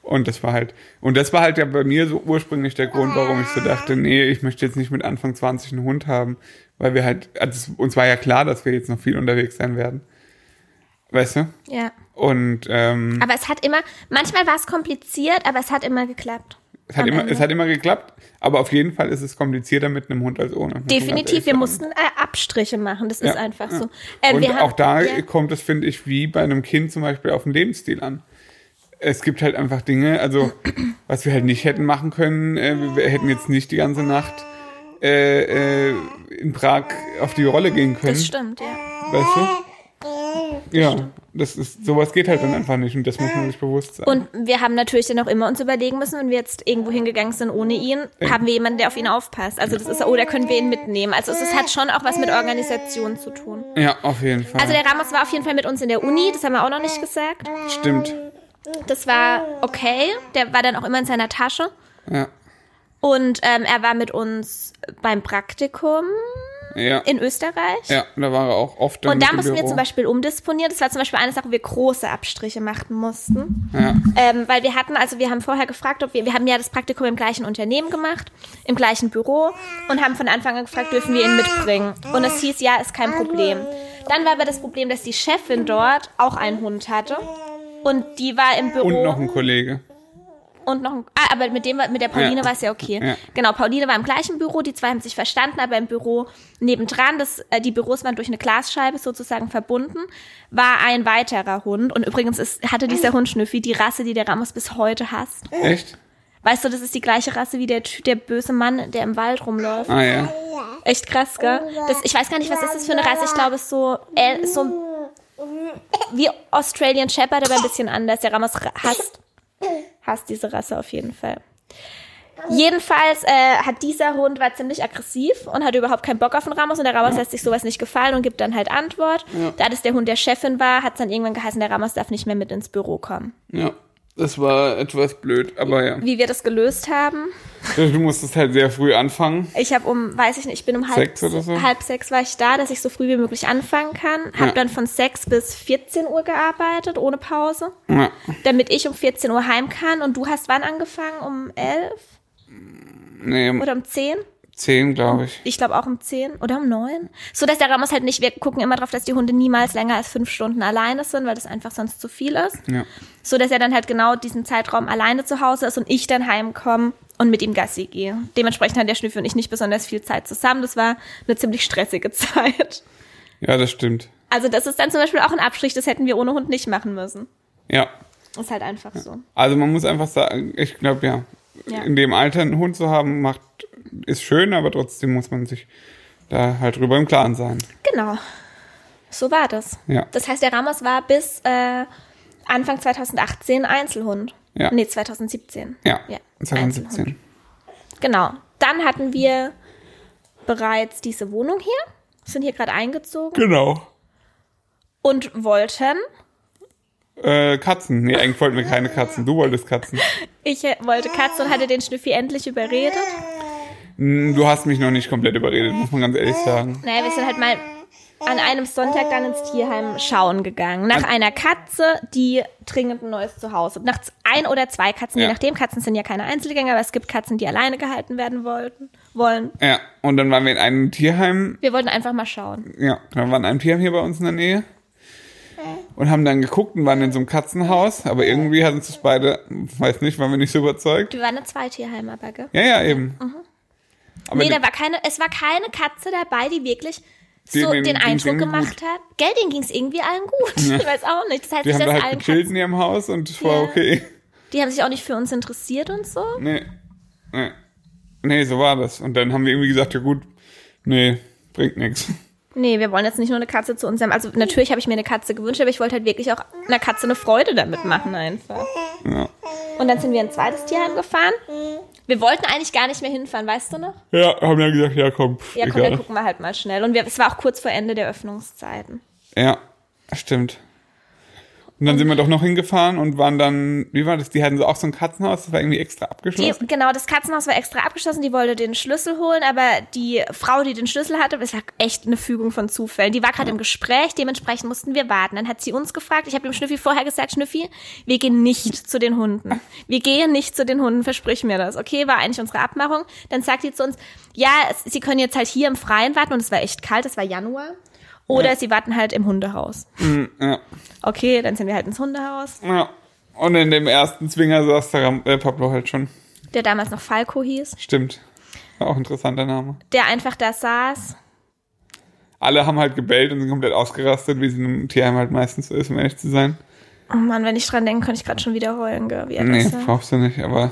Und das war halt, und das war halt ja bei mir so ursprünglich der Grund, warum ich so dachte, nee, ich möchte jetzt nicht mit Anfang 20 einen Hund haben, weil wir halt, also uns war ja klar, dass wir jetzt noch viel unterwegs sein werden. Weißt du? Ja. Und ähm, Aber es hat immer, manchmal war es kompliziert, aber es hat immer geklappt. Es, hat immer, es hat immer geklappt, aber auf jeden Fall ist es komplizierter mit einem Hund als ohne. Definitiv, wir mussten äh, Abstriche machen, das Ja, ist einfach ja. so. Ähm, Und wir haben- auch da ja. kommt es, finde ich, wie bei einem Kind zum Beispiel auf den Lebensstil an. Es gibt halt einfach Dinge, also was wir halt nicht hätten machen können, äh, wir- wir hätten jetzt nicht die ganze Nacht äh, äh, in Prag auf die Rolle gehen können. Das stimmt, ja. Weißt du? Ja, das ist, sowas geht halt dann einfach nicht und das muss man sich bewusst sein. Und wir haben natürlich dann auch immer uns überlegen müssen, wenn wir jetzt irgendwo hingegangen sind ohne ihn, haben wir jemanden, der auf ihn aufpasst. Also das ist, oder können wir ihn mitnehmen. Also es ist, hat schon auch was mit Organisation zu tun. ja, auf jeden Fall. Also der Ramos war auf jeden Fall mit uns in der Uni, das haben wir auch noch nicht gesagt. Stimmt. Das war okay, der war dann auch immer in seiner Tasche. Ja. Und ähm, er war mit uns beim Praktikum Ja. in Österreich. ja, da war er auch oft Und da mussten wir Büro. zum Beispiel umdisponieren. Das war zum Beispiel eine Sache, wo wir große Abstriche machen mussten. Ja. Ähm, weil wir hatten, also wir haben vorher gefragt, ob wir, wir haben ja das Praktikum im gleichen Unternehmen gemacht, im gleichen Büro und haben von Anfang an gefragt, dürfen wir ihn mitbringen? Und es hieß, ja, ist kein Problem. Dann war aber das Problem, dass die Chefin dort auch einen Hund hatte. Und die war im Büro. Und noch ein Kollege. Und noch ein, ah, aber mit dem, mit der Pauline Ja. war es ja okay. Ja. Genau, Pauline war im gleichen Büro, die zwei haben sich verstanden, aber im Büro nebendran, das, äh, die Büros waren durch eine Glasscheibe sozusagen verbunden, war ein weiterer Hund. Und übrigens ist, hatte dieser Hund Schnüffi die Rasse, die der Ramos bis heute hasst. Echt? Weißt du, das ist die gleiche Rasse wie der, der böse Mann, der im Wald rumläuft. Ah ja. Echt krass, gell? Das, ich weiß gar nicht, was ist das für eine Rasse. Ich glaube, es ist so, äh, so wie Australian Shepherd, aber ein bisschen anders. Der Ramos ra- hasst, hasst diese Rasse auf jeden Fall. Jedenfalls äh, hat dieser Hund war ziemlich aggressiv und hatte überhaupt keinen Bock auf den Ramos und der Ramos lässt sich sowas nicht gefallen und gibt dann halt Antwort. Da das der Hund der Chefin war, hat es dann irgendwann geheißen, der Ramos darf nicht mehr mit ins Büro kommen. Ja. Das war etwas blöd, aber ja. Wie wir das gelöst haben, Du musstest halt sehr früh anfangen. Ich habe um, weiß ich nicht, ich bin um halb Sechs oder so? halb sechs war ich da, dass ich so früh wie möglich anfangen kann. Habe Ja. dann von sechs bis 14 Uhr gearbeitet, ohne Pause, Ja. damit ich um 14 Uhr heim kann. Und du hast wann angefangen? Um elf Nee, um oder um zehn? zehn, glaube ich. Ich glaube auch um zehn oder um neun. So dass der Ramos halt nicht, wir gucken immer drauf, dass die Hunde niemals länger als fünf Stunden alleine sind, weil das einfach sonst zu viel ist. Ja. So dass er dann halt genau diesen Zeitraum alleine zu Hause ist und ich dann heimkomme und mit ihm Gassi gehe. Dementsprechend hat der Schnüffel und ich nicht besonders viel Zeit zusammen. Das war eine ziemlich stressige Zeit. Ja, das stimmt. Also das ist dann zum Beispiel auch ein Abstrich, das hätten wir ohne Hund nicht machen müssen. Ja. Ist halt einfach so. Also man muss einfach sagen, ich glaube ja, Ja. in dem Alter einen Hund zu haben, macht, ist schön, aber trotzdem muss man sich da halt drüber im Klaren sein. Genau. So war das. Ja. Das heißt, der Ramos war bis äh, Anfang 2018 Einzelhund. Ja. Nee, 2017. Ja. Ja, 2017. Genau. Dann hatten wir bereits diese Wohnung hier, sind hier gerade eingezogen Genau. und wollten, Äh, Katzen. Nee, eigentlich wollten wir keine Katzen. Du wolltest Katzen. ich äh, wollte Katze und hatte den Schnüffi endlich überredet. Du hast mich noch nicht komplett überredet, muss man ganz ehrlich sagen. Naja, wir sind halt mal an einem Sonntag dann ins Tierheim schauen gegangen. Nach einer Katze, die dringend ein neues Zuhause. Nach ein oder zwei Katzen, Ja. je nachdem. Katzen sind ja keine Einzelgänger, aber es gibt Katzen, die alleine gehalten werden wollten, wollen. Ja, und dann waren wir in einem Tierheim. Wir wollten einfach mal schauen. Ja, dann waren ein Tierheim hier bei uns in der Nähe. Und haben dann geguckt und waren in so einem Katzenhaus. Aber irgendwie hat uns das beide, weiß nicht, waren wir nicht so überzeugt. Wir waren in zwei Tierheime, aber, gell? Ja, ja, eben. Aber nee, da war keine, es war keine Katze dabei, die wirklich Die- so den ging's Eindruck gemacht hat. Gell, denen ging es irgendwie allen gut. Ich weiß auch nicht. Das heißt die haben dass da halt gechillt in ihrem Haus und es war Ja. okay. die haben sich auch nicht für uns interessiert und so. Nee. Nee. Nee, so war das. Und dann haben wir irgendwie gesagt, ja gut, nee, bringt nichts. Nee, wir wollen jetzt nicht nur eine Katze zu uns haben. Also natürlich habe ich mir eine Katze gewünscht, aber ich wollte halt wirklich auch einer Katze eine Freude damit machen einfach. Ja. Und dann sind wir in ein zweites Tierheim gefahren. Wir wollten eigentlich gar nicht mehr hinfahren, weißt du noch? Ja, haben dann gesagt, ja komm, pff, Ja, komm, dann egal. gucken wir halt mal schnell. Und wir, es war auch kurz vor Ende der Öffnungszeiten. Ja, stimmt. Und dann sind wir doch noch hingefahren und waren dann, wie war das? Die hatten so auch so ein Katzenhaus, das war irgendwie extra abgeschlossen. Die, genau, das Katzenhaus war extra abgeschlossen, die wollte den Schlüssel holen, aber die Frau, die den Schlüssel hatte, das war echt eine Fügung von Zufällen. Die war gerade im Gespräch, dementsprechend mussten wir warten. Dann hat sie uns gefragt, ich habe dem Schnüffi vorher gesagt, Schnüffi, wir gehen nicht zu den Hunden. Wir gehen nicht zu den Hunden, versprich mir das. Okay, war eigentlich unsere Abmachung. Dann sagt sie zu uns, ja, sie können jetzt halt hier im Freien warten und es war echt kalt, es war Januar. Oder Ja. sie warten halt im Hundehaus. Mm, ja, Okay, dann sind wir halt ins Hundehaus. ja. Und in dem ersten Zwinger saß der äh, Pablo halt schon. Der damals noch Falco hieß. Stimmt. Auch ein interessanter Name. Der einfach da saß. Alle haben halt gebellt und sind komplett ausgerastet, wie es in einem Tierheim halt meistens so ist, um ehrlich zu sein. Oh Mann, wenn ich dran denke, könnte ich gerade schon wieder heulen, gell, wie Nee, brauchst du nicht, aber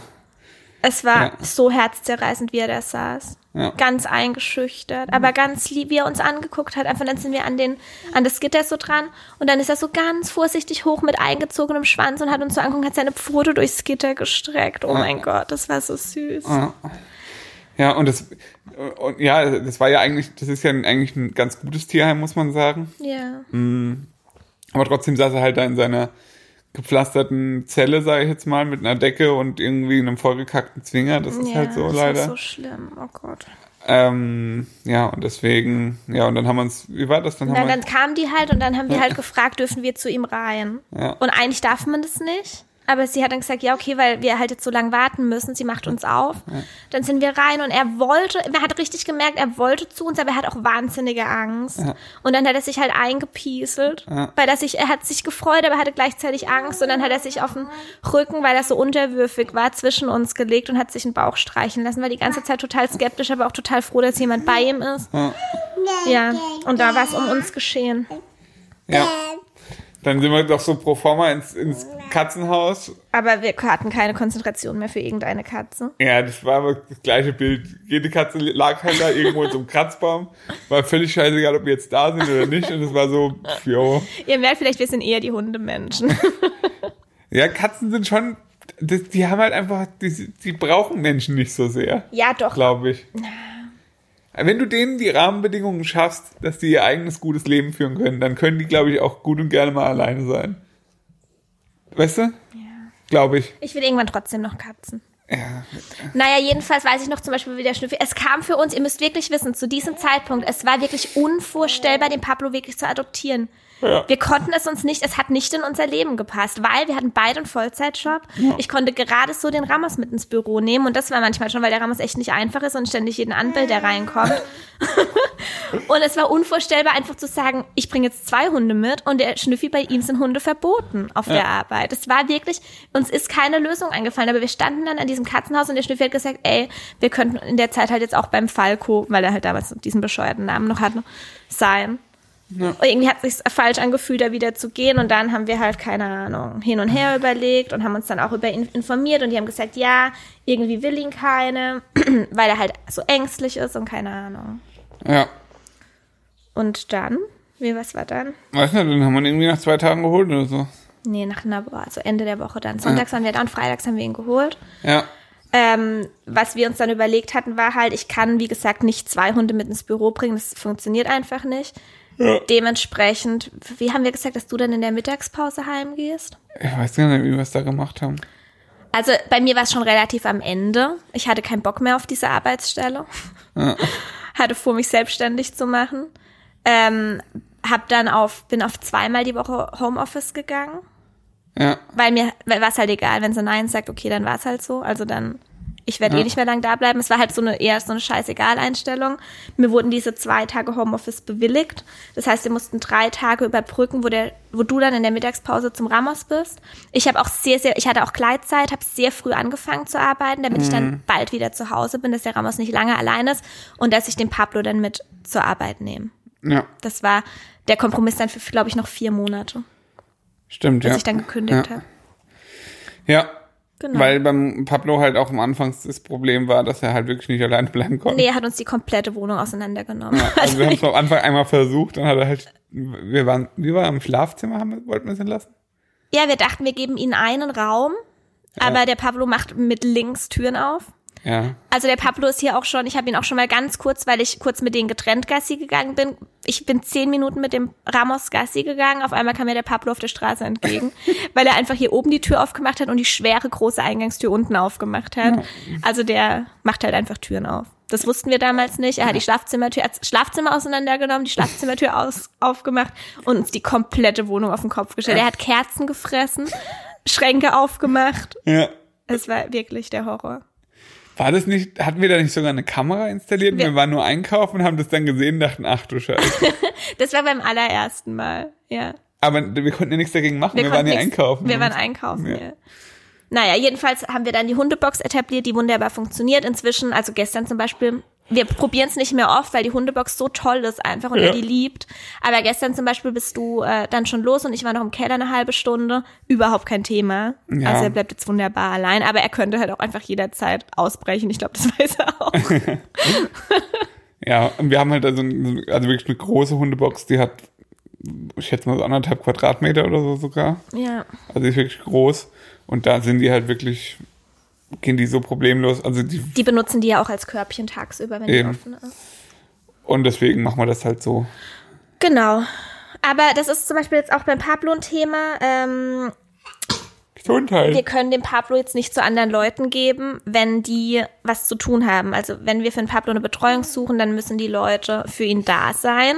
Es war Ja. so herzzerreißend, wie er da saß. Ja. Ganz eingeschüchtert, aber ganz lieb, wie er uns angeguckt hat. Einfach dann sind wir an den, an das Gitter so dran und dann ist er so ganz vorsichtig hoch mit eingezogenem Schwanz und hat uns so angeguckt, hat seine Pfote durchs Gitter gestreckt. Oh mein Gott, das war so süß. Ja. Und das, und ja, das war ja eigentlich, das ist ja eigentlich ein ganz gutes Tierheim, muss man sagen. Ja. Aber trotzdem saß er halt da in seiner gepflasterten Zelle, sage ich jetzt mal, mit einer Decke und irgendwie einem vollgekackten Zwinger. Das ist ja, halt so das leider. war so schlimm. Oh Gott. Ähm, ja, und deswegen, ja, und dann haben wir uns, wie war das? Dann haben Na, wir, dann kamen die halt und dann haben wir halt gefragt, dürfen wir zu ihm rein? Ja. Und eigentlich darf man das nicht. Aber sie hat dann gesagt, ja, okay, weil wir halt jetzt so lange warten müssen. Sie macht uns auf. Dann sind wir rein und er wollte, man hat richtig gemerkt, er wollte zu uns, aber er hat auch wahnsinnige Angst. Und dann hat er sich halt eingepieselt, weil er sich, er hat sich gefreut, aber hatte gleichzeitig Angst. Und dann hat er sich auf den Rücken, weil er so unterwürfig war, zwischen uns gelegt und hat sich den Bauch streichen lassen, war die ganze Zeit total skeptisch, aber auch total froh, dass jemand bei ihm ist. Ja, und da war es um uns geschehen. ja. Dann sind wir doch so pro forma ins, ins Katzenhaus. Aber wir hatten keine Konzentration mehr für irgendeine Katze. Ja, das war aber das gleiche Bild. Jede Katze lag halt da irgendwo in so einem Kratzbaum. War völlig scheißegal, ob wir jetzt da sind oder nicht. Und es war so, jo. Ihr merkt vielleicht, wir sind eher die Hundemenschen. Ja, Katzen sind schon, das, die haben halt einfach, die, die brauchen Menschen nicht so sehr, ja, doch. glaube ich. Wenn du denen die Rahmenbedingungen schaffst, dass die ihr eigenes gutes Leben führen können, dann können die, glaube ich, auch gut und gerne mal alleine sein. Weißt du? Ja. Glaube ich. Ich will irgendwann trotzdem noch Katzen. Ja. Naja, jedenfalls weiß ich noch zum Beispiel, wie der Schnüffel. Es kam für uns, ihr müsst wirklich wissen, zu diesem Zeitpunkt, es war wirklich unvorstellbar, den Pablo wirklich zu adoptieren. Ja. Wir konnten es uns nicht, es hat nicht in unser Leben gepasst, weil wir hatten beide einen Vollzeitjob. Ich konnte gerade so den Ramos mit ins Büro nehmen und das war manchmal schon, weil der Ramos echt nicht einfach ist und ständig jeden anbellt, der reinkommt. und es war unvorstellbar, einfach zu sagen, ich bringe jetzt zwei Hunde mit und der Schnüffi, bei ihm sind Hunde verboten auf der Arbeit. Es war wirklich, uns ist keine Lösung eingefallen, aber wir standen dann an diesem Katzenhaus und der Schnüffi hat gesagt, ey, wir könnten in der Zeit halt jetzt auch beim Falco, weil er halt damals diesen bescheuerten Namen noch hatte, sein. Und irgendwie hat es sich falsch angefühlt, da wieder zu gehen. Und dann haben wir halt, keine Ahnung, hin und her überlegt und haben uns dann auch über ihn informiert. Und die haben gesagt, ja, irgendwie will ihn keine, weil er halt so ängstlich ist und keine Ahnung. Ja. Und dann, wie, was war dann? Weiß nicht, dann haben wir ihn irgendwie nach zwei Tagen geholt oder so. Nee, nach einer Woche, also Ende der Woche dann. Sonntags waren wir da und freitags haben wir ihn geholt. Ja. Ähm, was wir uns dann überlegt hatten, war halt, ich kann, wie gesagt, nicht zwei Hunde mit ins Büro bringen. Das funktioniert einfach nicht. Ja. Dementsprechend, wie haben wir gesagt, dass du dann in der Mittagspause heimgehst? Ich weiß gar nicht, wie wir es da gemacht haben. Also bei mir war es schon relativ am Ende. Ich hatte keinen Bock mehr auf diese Arbeitsstelle. hatte vor, mich selbstständig zu machen. Ähm, hab dann auf, bin auf zweimal die Woche Homeoffice gegangen. Ja. Weil mir war es halt egal, wenn sie Nein sagt, okay, dann war es halt so. Also dann, ich werde Ja. eh nicht mehr lang da bleiben. Es war halt so eine eher so eine Scheißegal-Einstellung. Mir wurden diese zwei Tage Homeoffice bewilligt. Das heißt, wir mussten drei Tage überbrücken, wo der, wo du dann in der Mittagspause zum Ramos bist. Ich habe auch sehr, sehr, ich hatte auch Gleitzeit, habe sehr früh angefangen zu arbeiten, damit ich dann bald wieder zu Hause bin, dass der Ramos nicht lange allein ist und dass ich den Pablo dann mit zur Arbeit nehme. Ja. Das war der Kompromiss dann für, glaube ich, noch vier Monate, Stimmt, ja. ich dann gekündigt ja. habe. Ja. Genau. Weil beim Pablo halt auch am Anfang das Problem war, dass er halt wirklich nicht allein bleiben konnte. Nee, er hat uns die komplette Wohnung auseinandergenommen. Also wir haben es am Anfang einmal versucht, dann hat er halt, wir waren, wie war er, im Schlafzimmer, haben wir, wollten wir es entlassen? Ja, wir dachten, wir geben ihnen einen Raum, aber der Pablo macht mit links Türen auf. Ja. Also der Pablo ist hier auch schon, ich habe ihn auch schon mal ganz kurz, weil ich kurz mit denen getrennt Gassi gegangen bin. Ich bin zehn Minuten mit dem Ramos Gassi gegangen. Auf einmal kam mir der Pablo auf der Straße entgegen, weil er einfach hier oben die Tür aufgemacht hat und die schwere große Eingangstür unten aufgemacht hat. Also der macht halt einfach Türen auf. Das wussten wir damals nicht. Er hat die Schlafzimmertür, er hat das Schlafzimmer auseinandergenommen, die Schlafzimmertür aus, aufgemacht und uns die komplette Wohnung auf den Kopf gestellt. Er hat Kerzen gefressen, Schränke aufgemacht. Ja. Es war wirklich der Horror. War das nicht, hatten wir da nicht sogar eine Kamera installiert? Wir, Wir- waren nur einkaufen und haben das dann gesehen und dachten, ach du Scheiße. Das war beim allerersten Mal, ja. Aber wir konnten ja nichts dagegen machen. Wir, waren konnten ja einkaufen. Wir waren einkaufen, Ja. ja. Naja, jedenfalls haben wir dann die Hundebox etabliert, die wunderbar funktioniert. Inzwischen, also gestern zum Beispiel, wir probieren es nicht mehr oft, weil die Hundebox so toll ist einfach und Ja. er die liebt. Aber gestern zum Beispiel bist du äh, dann schon los und ich war noch im Keller eine halbe Stunde. Überhaupt kein Thema. Ja. Also er bleibt jetzt wunderbar allein, aber er könnte halt auch einfach jederzeit ausbrechen. Ich glaube, das weiß er auch. Ja, und wir haben halt also, also wirklich eine große Hundebox, die hat, ich schätze mal so anderthalb Quadratmeter oder so sogar. ja. Also die ist wirklich groß. Und da sind die halt wirklich, gehen die so problemlos. Also die, Die benutzen die ja auch als Körbchen tagsüber, wenn Eben. die offen ist. und deswegen machen wir das halt so. Genau. Aber das ist zum Beispiel jetzt auch beim Pablo ein Thema. Ähm, wir Gesundheit. können den Pablo jetzt nicht zu anderen Leuten geben, wenn die was zu tun haben. Also wenn wir für den Pablo eine Betreuung suchen, dann müssen die Leute für ihn da sein,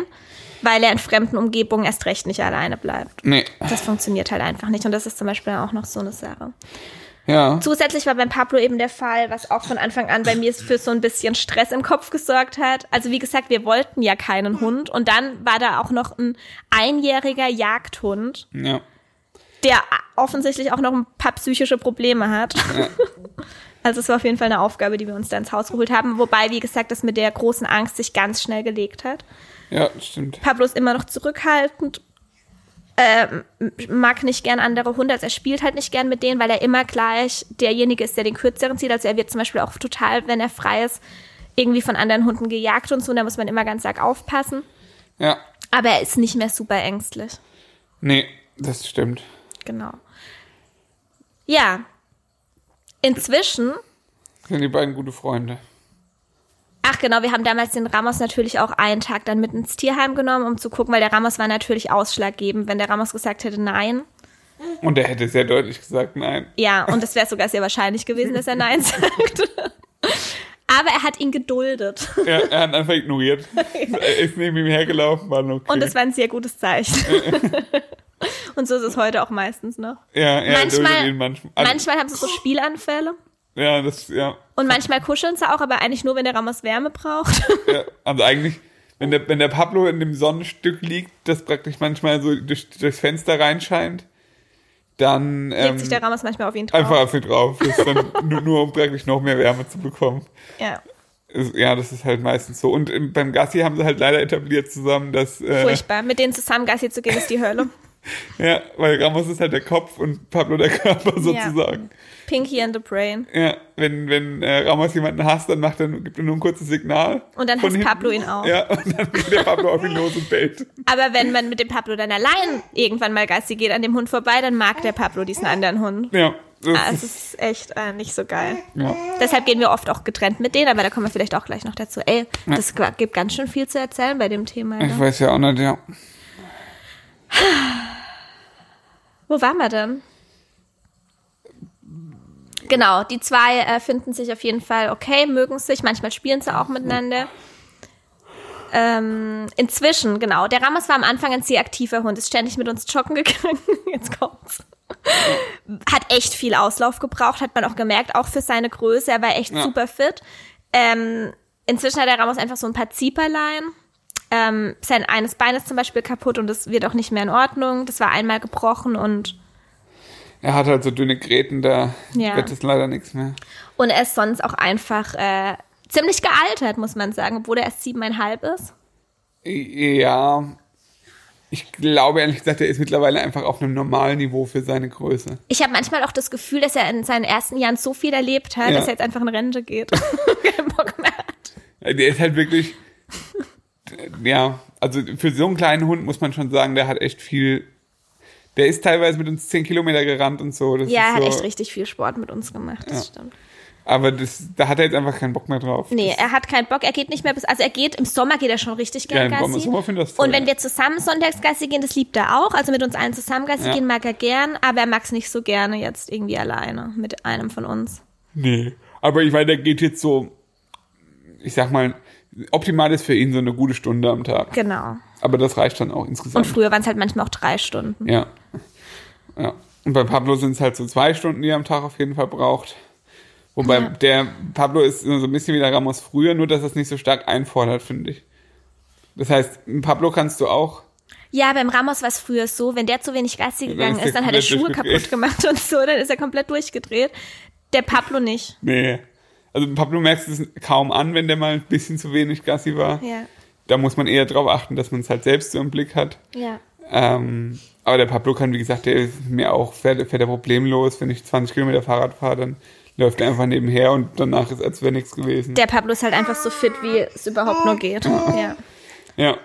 weil er in fremden Umgebungen erst recht nicht alleine bleibt. Nee. Das funktioniert halt einfach nicht. Und das ist zum Beispiel auch noch so eine Sache. Ja. Zusätzlich war beim Pablo eben der Fall, was auch von Anfang an bei mir für so ein bisschen Stress im Kopf gesorgt hat. Also wie gesagt, wir wollten ja keinen Hund. Und dann war da auch noch ein einjähriger Jagdhund, Ja. der offensichtlich auch noch ein paar psychische Probleme hat. Also es war auf jeden Fall eine Aufgabe, die wir uns da ins Haus geholt haben. Wobei, wie gesagt, das mit der großen Angst sich ganz schnell gelegt hat. Ja, stimmt. Pablo ist immer noch zurückhaltend, ähm, mag nicht gern andere Hunde, also er spielt halt nicht gern mit denen, weil er immer gleich derjenige ist, der den kürzeren zieht. Also er wird zum Beispiel auch total, wenn er frei ist, irgendwie von anderen Hunden gejagt und so. Da muss man immer ganz arg aufpassen. Ja. Aber er ist nicht mehr super ängstlich. Nee, das stimmt. Genau. Ja. Inzwischen Sind die beiden gute Freunde. Ach genau, wir haben damals den Ramos natürlich auch einen Tag dann mit ins Tierheim genommen, um zu gucken, weil der Ramos war natürlich ausschlaggebend. Wenn der Ramos gesagt hätte nein, Und er hätte sehr deutlich gesagt, nein. ja, und es wäre sogar sehr wahrscheinlich gewesen, dass er nein sagt. Aber er hat ihn geduldet. Er, er hat einfach ignoriert. er ist neben ihm hergelaufen, war okay. Und das war ein sehr gutes Zeichen. und so ist es heute auch meistens noch. ja, duldet manchmal, manchmal. Also, manchmal haben sie so Spielanfälle. Ja, das, ja, Und manchmal kuscheln sie auch, aber eigentlich nur, wenn der Ramos Wärme braucht. ja. Also eigentlich, wenn der, wenn der Pablo in dem Sonnenstück liegt, das praktisch manchmal so durch, durchs Fenster reinscheint, dann Legt ähm, sich der Ramos manchmal auf ihn drauf. einfach auf ihn drauf. Das ist dann nur, nur, um praktisch noch mehr Wärme zu bekommen. Ja, Ja, das ist halt meistens so. Und im- beim Gassi haben sie halt leider etabliert zusammen, dass äh, furchtbar. Mit denen zusammen Gassi zu gehen, ist die Hölle. ja, weil Ramos ist halt der Kopf und Pablo der Körper sozusagen. Pinky and the Brain. Ja, wenn, wenn äh, Ramos jemanden hasst, dann macht er, gibt er nur ein kurzes Signal. Und dann hasst. Pablo ihn auch. Ja, und dann geht der Pablo auf ihn los und bellt. Aber wenn man mit dem Pablo dann allein irgendwann mal Gassi geht an dem Hund vorbei, dann mag der Pablo diesen anderen Hund. Ja, das Ah, ist, es ist echt äh, nicht so geil. ja. Deshalb gehen wir oft auch getrennt mit denen, aber da kommen wir vielleicht auch gleich noch dazu. Ey, das gibt ganz schön viel zu erzählen bei dem Thema. Ich Ne? weiß ja auch nicht, ja. Wo waren wir denn? Genau, die zwei äh, finden sich auf jeden Fall okay, mögen sich, manchmal spielen sie auch miteinander. Ähm, inzwischen, genau, der Ramos war am Anfang ein sehr aktiver Hund, ist ständig mit uns joggen gegangen. Jetzt kommt's. Hat echt viel Auslauf gebraucht, hat man auch gemerkt, auch für seine Größe. Er war echt Ja. super fit. Ähm, inzwischen hat der Ramos einfach so ein paar Zieperlein. Ähm, sein eines Bein ist zum Beispiel kaputt und das wird auch nicht mehr in Ordnung. Das war einmal gebrochen und Er hat halt so dünne Gräten, da Ja. wird es leider nichts mehr. Und er ist sonst auch einfach äh, ziemlich gealtert, muss man sagen, obwohl er erst siebeneinhalb ist. Ja, ich glaube ehrlich gesagt, er ist mittlerweile einfach auf einem normalen Niveau für seine Größe. Ich habe manchmal auch das Gefühl, dass er in seinen ersten Jahren so viel erlebt hat, Ja. dass er jetzt einfach in Rente geht. Keinen Bock mehr hat. Der ist halt wirklich, ja, also für so einen kleinen Hund muss man schon sagen, der hat echt viel, der ist teilweise mit uns 10 Kilometer gerannt und so. Das Ja, er hat so, echt richtig viel Sport mit uns gemacht, das Ja. stimmt. Aber das, da hat er jetzt einfach keinen Bock mehr drauf. Nee, das, er hat keinen Bock, er geht nicht mehr bis, also er geht, im Sommer geht er schon richtig ja, gern im Gassi. Sommer er das toll. Und wenn wir zusammen sonntags Gassi gehen, das liebt er auch. Also mit uns allen zusammen Gassi Ja. gehen mag er gern, aber er mag es nicht so gerne jetzt irgendwie alleine mit einem von uns. Nee. Aber ich meine, der geht jetzt so, ich sag mal, optimal ist für ihn so eine gute Stunde am Tag. Genau. Aber das reicht dann auch Und insgesamt. früher waren es halt manchmal auch drei Stunden. Ja. Ja. Und bei Pablo sind es halt so zwei Stunden, die er am Tag auf jeden Fall braucht. Wobei Ja. der Pablo ist so ein bisschen wie der Ramos früher, nur dass er es nicht so stark einfordert, finde ich. Das heißt, Pablo kannst du auch. Ja, beim Ramos war es früher so, wenn der zu wenig Gassi gegangen ist dann hat er Schuhe kaputt gemacht und so, dann ist er komplett durchgedreht. Der Pablo nicht. Nee. Also Pablo merkst es kaum an, wenn der mal ein bisschen zu wenig Gassi war. Ja. Da muss man eher darauf achten, dass man es halt selbst so im Blick hat. Ja. Ähm, aber der Pablo kann, wie gesagt, der ist mir auch, fährt, fährt er problemlos. Wenn ich 20 Kilometer Fahrrad fahre, dann läuft er einfach nebenher und danach ist, als wäre nichts gewesen. Der Pablo ist halt einfach so fit, wie es überhaupt nur geht. Ja. ja.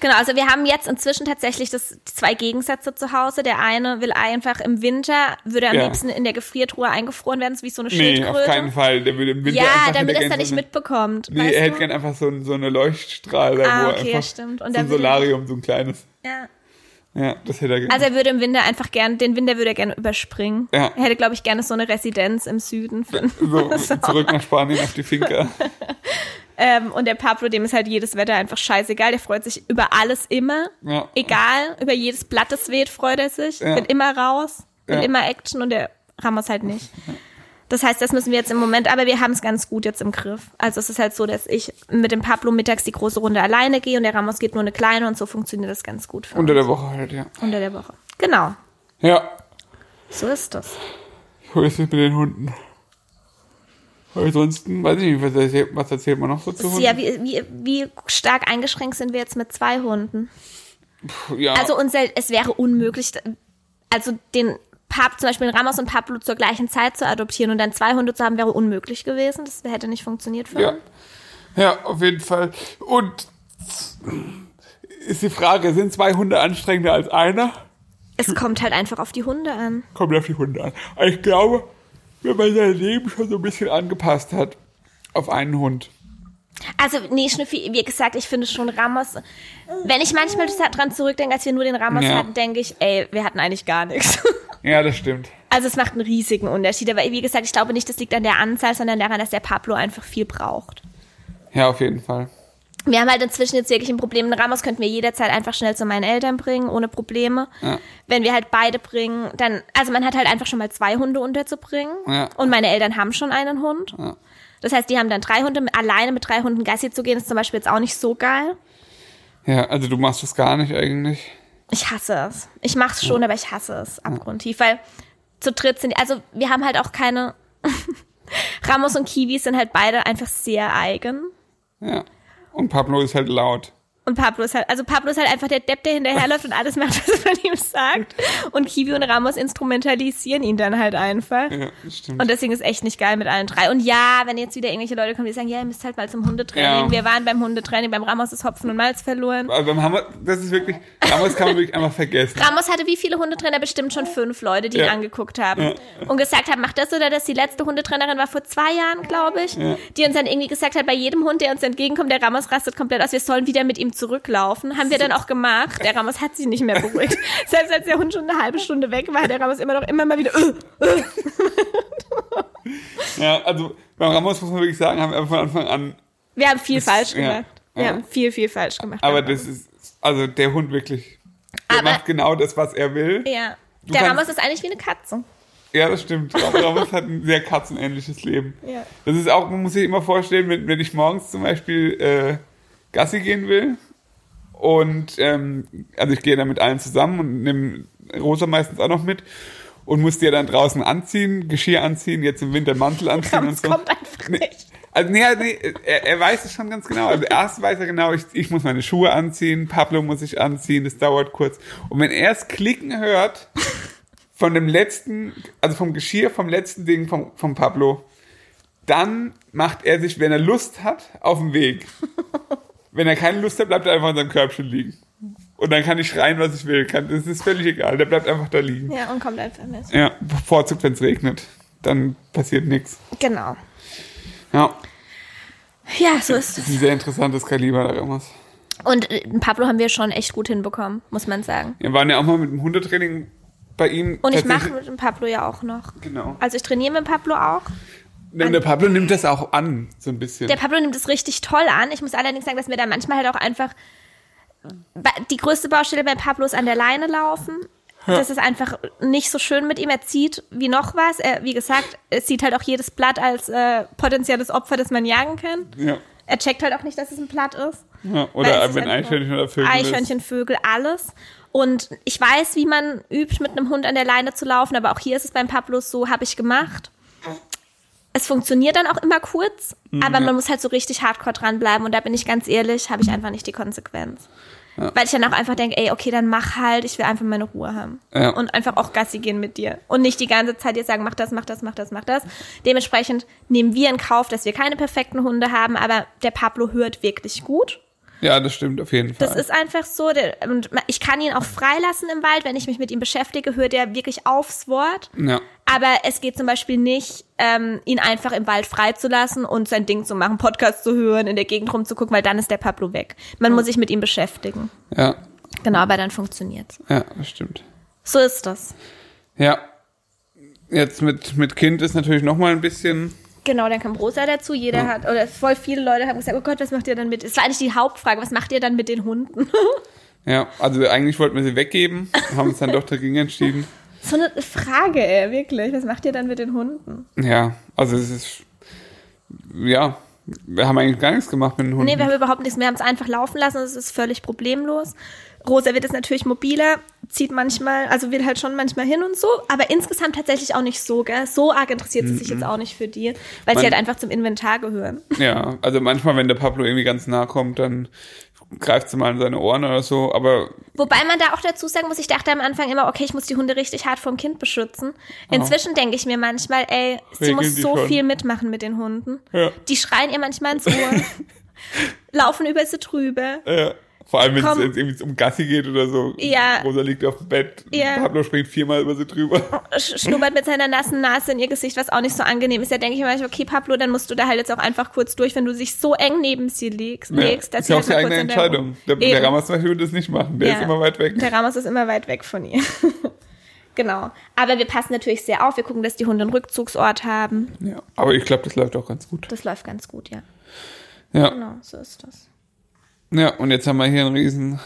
Genau, also wir haben jetzt inzwischen tatsächlich das zwei Gegensätze zu Hause. Der eine will einfach im Winter, würde am Ja. liebsten in der Gefriertruhe eingefroren werden, so wie so eine Nee, Schildkröte. auf keinen Fall. Der würde im Winter ja, damit er es dann nicht so eine- mitbekommt. Nee, er hätte du? gern einfach so, so eine Leuchtstrahl, Ah, wo er okay, stimmt. Und so ein Solarium, so ein kleines. Ja. Ja, das hätte er gerne. Also er würde im Winter einfach gern, den Winter würde er gerne überspringen. Ja. Er hätte, glaube ich, gerne so eine Residenz im Süden. Für, so, zurück nach Spanien auf die Finca. ähm, und der Pablo, dem ist halt jedes Wetter einfach scheißegal. Der freut sich über alles immer. Ja. Egal, über jedes Blatt, das weht, freut er sich. Ja. Will immer raus, will Ja. immer Action und der Ramos halt nicht. Das heißt, das müssen wir jetzt im Moment, aber wir haben es ganz gut jetzt im Griff. Also es ist halt so, dass ich mit dem Pablo mittags die große Runde alleine gehe und der Ramos geht nur eine kleine und so funktioniert das ganz gut für Unter uns. der Woche halt, ja. Unter der Woche. Genau, Ja, so ist das. so ist es mit den Hunden. Ansonsten, weiß ich nicht, was erzählt, man noch so zu Hunden? Ja, wie, wie, wie stark eingeschränkt sind wir jetzt mit zwei Hunden? ja. Also unser, es wäre unmöglich, also den Pap, zum Beispiel Ramos und Pablo zur gleichen Zeit zu adoptieren und dann zwei Hunde zu haben, wäre unmöglich gewesen. Das hätte nicht funktioniert für Ja. uns. Ja, auf jeden Fall. Und ist die Frage, sind zwei Hunde anstrengender als einer? Es kommt halt einfach auf die Hunde an. Kommt auf die Hunde an. Ich glaube, wenn man sein Leben schon so ein bisschen angepasst hat auf einen Hund. Also, nee, Schnüffi, wie gesagt, ich finde schon Ramos, wenn ich manchmal dran zurückdenke, als wir nur den Ramos Ja. hatten, denke ich, ey, wir hatten eigentlich gar nichts. Ja, das stimmt. Also es macht einen riesigen Unterschied. Aber wie gesagt, ich glaube nicht, das liegt an der Anzahl, sondern daran, dass der Pablo einfach viel braucht. Ja, auf jeden Fall. Wir haben halt inzwischen jetzt wirklich ein Problem. Ramos könnten wir jederzeit einfach schnell zu meinen Eltern bringen, ohne Probleme. Ja. Wenn wir halt beide bringen, dann, also man hat halt einfach schon mal zwei Hunde unterzubringen. Ja. Und meine Eltern haben schon einen Hund. Ja. Das heißt, die haben dann drei Hunde. Alleine mit drei Hunden Gassi zu gehen, ist zum Beispiel jetzt auch nicht so geil. Ja, also du machst das gar nicht eigentlich. Ich hasse es. Ich mach's schon, aber ich hasse es abgrundtief, weil zu dritt sind, also wir haben halt auch keine, Ramos und Kiwi sind halt beide einfach sehr eigen. Ja. Und Pablo ist halt laut. Und Pablo ist halt, also Pablo ist halt einfach der Depp, der hinterherläuft und alles macht, was man ihm sagt. Und Kiwi und Ramos instrumentalisieren ihn dann halt einfach. Ja, stimmt. Und deswegen ist echt nicht geil mit allen drei. Und ja, wenn jetzt wieder irgendwelche Leute kommen, die sagen, ja, ihr müsst halt mal zum Hundetraining. Ja. Wir waren beim Hundetraining, beim Ramos ist Hopfen und Malz verloren. also beim Hammer, das ist wirklich, damals kann man wirklich einfach vergessen. Ramos hatte wie viele Hundetrainer? Bestimmt schon fünf Leute, die ihn Ja. angeguckt haben und gesagt haben, mach das oder das. Die letzte Hundetrainerin war vor zwei Jahren, glaube ich, die uns dann irgendwie gesagt hat, bei jedem Hund, der uns entgegenkommt, der Ramos rastet komplett aus, wir sollen wieder mit ihm zurücklaufen. Haben wir dann auch gemacht. Der Ramos hat sich nicht mehr beruhigt. Selbst als der Hund schon eine halbe Stunde weg war, der Ramos immer noch immer mal wieder. "Äh, Ja, also beim Ramos muss man wirklich sagen, haben wir von Anfang an, Wir haben viel Das- falsch ja. gemacht. Wir Ja. haben viel, viel falsch gemacht. aber das ist, also der Hund wirklich, der Aber- macht genau das, was er will. Ja. Du Der kannst- Ramos ist eigentlich wie eine Katze. Ja, das stimmt. Ramos hat ein sehr katzenähnliches Leben. Ja. Das ist auch, man muss sich immer vorstellen, wenn, wenn ich morgens zum Beispiel äh, Gassi gehen will und ähm, also ich gehe dann mit allen zusammen und nehme Rosa meistens auch noch mit und muss die ja dann draußen anziehen, Geschirr anziehen, jetzt im Winter Mantel anziehen und Es so. kommt einfach Nee. nicht. Also nee, nee er, er weiß es schon ganz genau. Also erst weiß er genau, ich, ich muss meine Schuhe anziehen, Pablo muss ich anziehen, das dauert kurz. Und wenn er es klicken hört von dem letzten, also vom Geschirr, vom letzten Ding vom, vom Pablo, dann macht er sich, wenn er Lust hat, auf den Weg. Wenn er keine Lust hat, bleibt er einfach in seinem Körbchen liegen. Und dann kann ich schreien, was ich will. Kann, das ist völlig egal. Der bleibt einfach da liegen. Ja, und kommt einfach mit. Ja, bevorzugt, wenn es regnet. dann passiert nichts. Genau. Ja, Ja, so ist das es. ist ein sehr interessantes Kaliber, der Ramos. Und äh, Pablo haben wir schon echt gut hinbekommen, muss man sagen. Wir waren ja auch mal mit dem Hundetraining bei ihm. Und ich mache mit dem Pablo ja auch noch. Genau. Also ich trainiere mit Pablo auch. Denn der Pablo nimmt das auch an, so ein bisschen. Der Pablo nimmt es richtig toll an. Ich muss allerdings sagen, dass mir da manchmal halt auch einfach die größte Baustelle bei Pablo ist an der Leine laufen. Das ist einfach nicht so schön mit ihm. Er zieht wie noch was. Er, wie gesagt, es sieht halt auch jedes Blatt als äh, potenzielles Opfer, das man jagen kann. ja. Er checkt halt auch nicht, dass es ein Blatt ist. ja. Oder wenn Eichhörnchen oder Vögel Eichhörnchen, Vögel, alles. Und ich weiß, wie man übt, mit einem Hund an der Leine zu laufen, aber auch hier ist es beim Pablo so, habe ich gemacht. Es funktioniert dann auch immer kurz, Mhm, aber man muss halt so richtig hardcore dranbleiben und da bin ich ganz ehrlich, habe ich einfach nicht die Konsequenz. Weil ich dann auch einfach denke, ey, okay, dann mach halt, ich will einfach meine Ruhe haben. Ja. Und einfach auch Gassi gehen mit dir. Und nicht die ganze Zeit dir sagen, mach das, mach das, mach das, mach das. Dementsprechend nehmen wir in Kauf, dass wir keine perfekten Hunde haben, aber der Pablo hört wirklich gut. Ja, das stimmt auf jeden Fall. Das ist einfach so. Der, und ich kann ihn auch freilassen im Wald. Wenn ich mich mit ihm beschäftige, hört er wirklich aufs Wort. ja. Aber es geht zum Beispiel nicht, ähm, ihn einfach im Wald freizulassen und sein Ding zu machen, Podcast zu hören, in der Gegend rumzugucken, weil dann ist der Pablo weg. Man muss sich mit ihm beschäftigen. Ja, Genau, aber dann funktioniert's. ja, das stimmt. So ist das. Ja. Jetzt mit, mit Kind ist natürlich noch mal ein bisschen. Genau, dann kam Rosa dazu. Jeder hat, oder voll viele Leute haben gesagt, oh Gott, was macht ihr dann mit? Das war eigentlich die Hauptfrage, was macht ihr dann mit den Hunden? Ja, also eigentlich wollten wir sie weggeben, haben uns dann doch dagegen entschieden. so eine Frage, ey, wirklich. Was macht ihr dann mit den Hunden? Ja, also es ist. Ja, wir haben eigentlich gar nichts gemacht mit den Hunden. Nee, wir haben überhaupt nichts. Wir haben es einfach laufen lassen. Das ist völlig problemlos. Rosa wird jetzt natürlich mobiler, zieht manchmal, also will halt schon manchmal hin und so, aber insgesamt tatsächlich auch nicht so, gell? So arg interessiert sie sich jetzt auch nicht für die, weil Man- sie halt einfach zum Inventar gehören. Ja, also manchmal, wenn der Pablo irgendwie ganz nah kommt, dann greift sie mal in seine Ohren oder so, aber Wobei man da auch dazu sagen muss, ich dachte am Anfang immer, okay, ich muss die Hunde richtig hart vom Kind beschützen. Inzwischen denke ich mir manchmal, ey, sie Regeln muss so viel mitmachen mit den Hunden. Ja. Die schreien ihr manchmal ins Ohr, laufen über sie drüber. äh, vor allem, wenn es jetzt irgendwie um Gassi geht oder so. Ja. Rosa liegt auf dem Bett, Ja. Pablo springt viermal über sie drüber. sch- schnuppert mit seiner nassen Nase in ihr Gesicht, was auch nicht so angenehm ist. Da denke ich mir manchmal, okay, Pablo, dann musst du da halt jetzt auch einfach kurz durch, wenn du dich so eng neben sie legst, legst Ja, dass ist ja auch die halt mal eigene Entscheidung. Der, der Ramos zum Beispiel würde das nicht machen, der Ja. ist immer weit weg. Der Ramos ist immer weit weg von ihr. genau. Aber wir passen natürlich sehr auf. Wir gucken, dass die Hunde einen Rückzugsort haben. Ja, aber ich glaube, das läuft auch ganz gut. Das läuft ganz gut, ja. Ja. Genau, so ist das. Ja, und jetzt haben wir hier einen riesen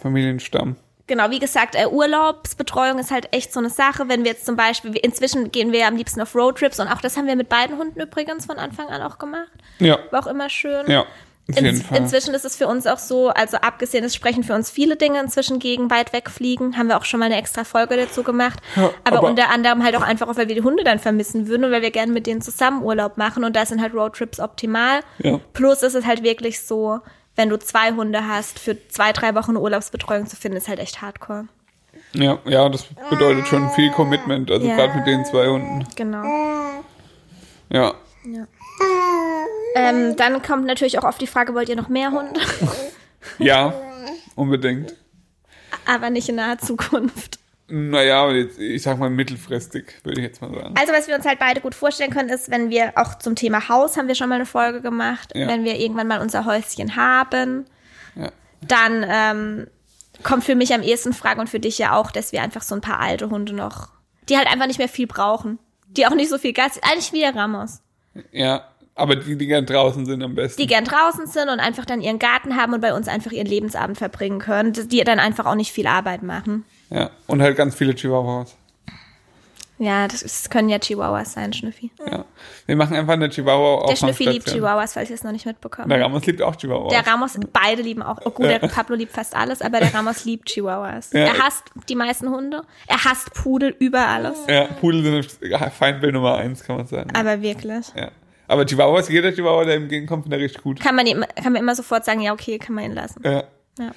Familienstamm. Genau, wie gesagt, äh, Urlaubsbetreuung ist halt echt so eine Sache. Wenn wir jetzt zum Beispiel, inzwischen gehen wir am liebsten auf Roadtrips und auch das haben wir mit beiden Hunden übrigens von Anfang an auch gemacht. Ja, War auch immer schön. ja, auf jeden In, Fall. inzwischen ist es für uns auch so, also abgesehen, es sprechen für uns viele Dinge inzwischen gegen weit wegfliegen. Haben wir auch schon mal eine extra Folge dazu gemacht. Ja, aber, aber- unter anderem halt auch einfach, weil wir die Hunde dann vermissen würden und weil wir gerne mit denen zusammen Urlaub machen. Und da sind halt Roadtrips optimal. Ja. Plus ist es halt wirklich so, wenn du zwei Hunde hast, für zwei, drei Wochen Urlaubsbetreuung zu finden, ist halt echt hardcore. Ja, ja, das bedeutet schon viel Commitment, also Ja. gerade mit den zwei Hunden. Genau. Ja, Ähm, dann kommt natürlich auch oft die Frage, wollt ihr noch mehr Hunde? ja, unbedingt. aber nicht in naher Zukunft. Naja, ich sag mal mittelfristig, würde ich jetzt mal sagen. Also was wir uns halt beide gut vorstellen können, ist, wenn wir auch zum Thema Haus haben wir schon mal eine Folge gemacht, Ja. wenn wir irgendwann mal unser Häuschen haben, Ja, dann ähm, kommt für mich am ehesten Frage und für dich ja auch, dass wir einfach so ein paar alte Hunde noch, die halt einfach nicht mehr viel brauchen, die auch nicht so viel Gas, eigentlich wie der Ramos, ja aber die, die gern draußen sind am besten. die gern draußen sind und einfach dann ihren Garten haben und bei uns einfach ihren Lebensabend verbringen können, die dann einfach auch nicht viel Arbeit machen. ja, und halt ganz viele Chihuahuas. Ja, das, ist, können ja Chihuahuas sein, Schnüffi. Ja. Wir machen einfach eine Chihuahua Der Schnüffi liebt. Chihuahuas, falls ihr es noch nicht mitbekommen Der. Ramos liebt auch Chihuahuas. Der Ramos, beide lieben auch. Oh gut, der Pablo liebt fast alles, aber der Ramos liebt Chihuahuas. Ja. Er hasst die meisten Hunde. Er hasst Pudel über alles. ja, Pudel sind Feindbild Nummer eins, kann man sagen. Aber wirklich. Ja. Aber Chihuahuas, jeder Chihuahua, der ihm entgegenkommt, findet er richtig gut. Kann man, ihm, kann man immer sofort sagen, ja, okay, kann man ihn lassen. Ja. Ja.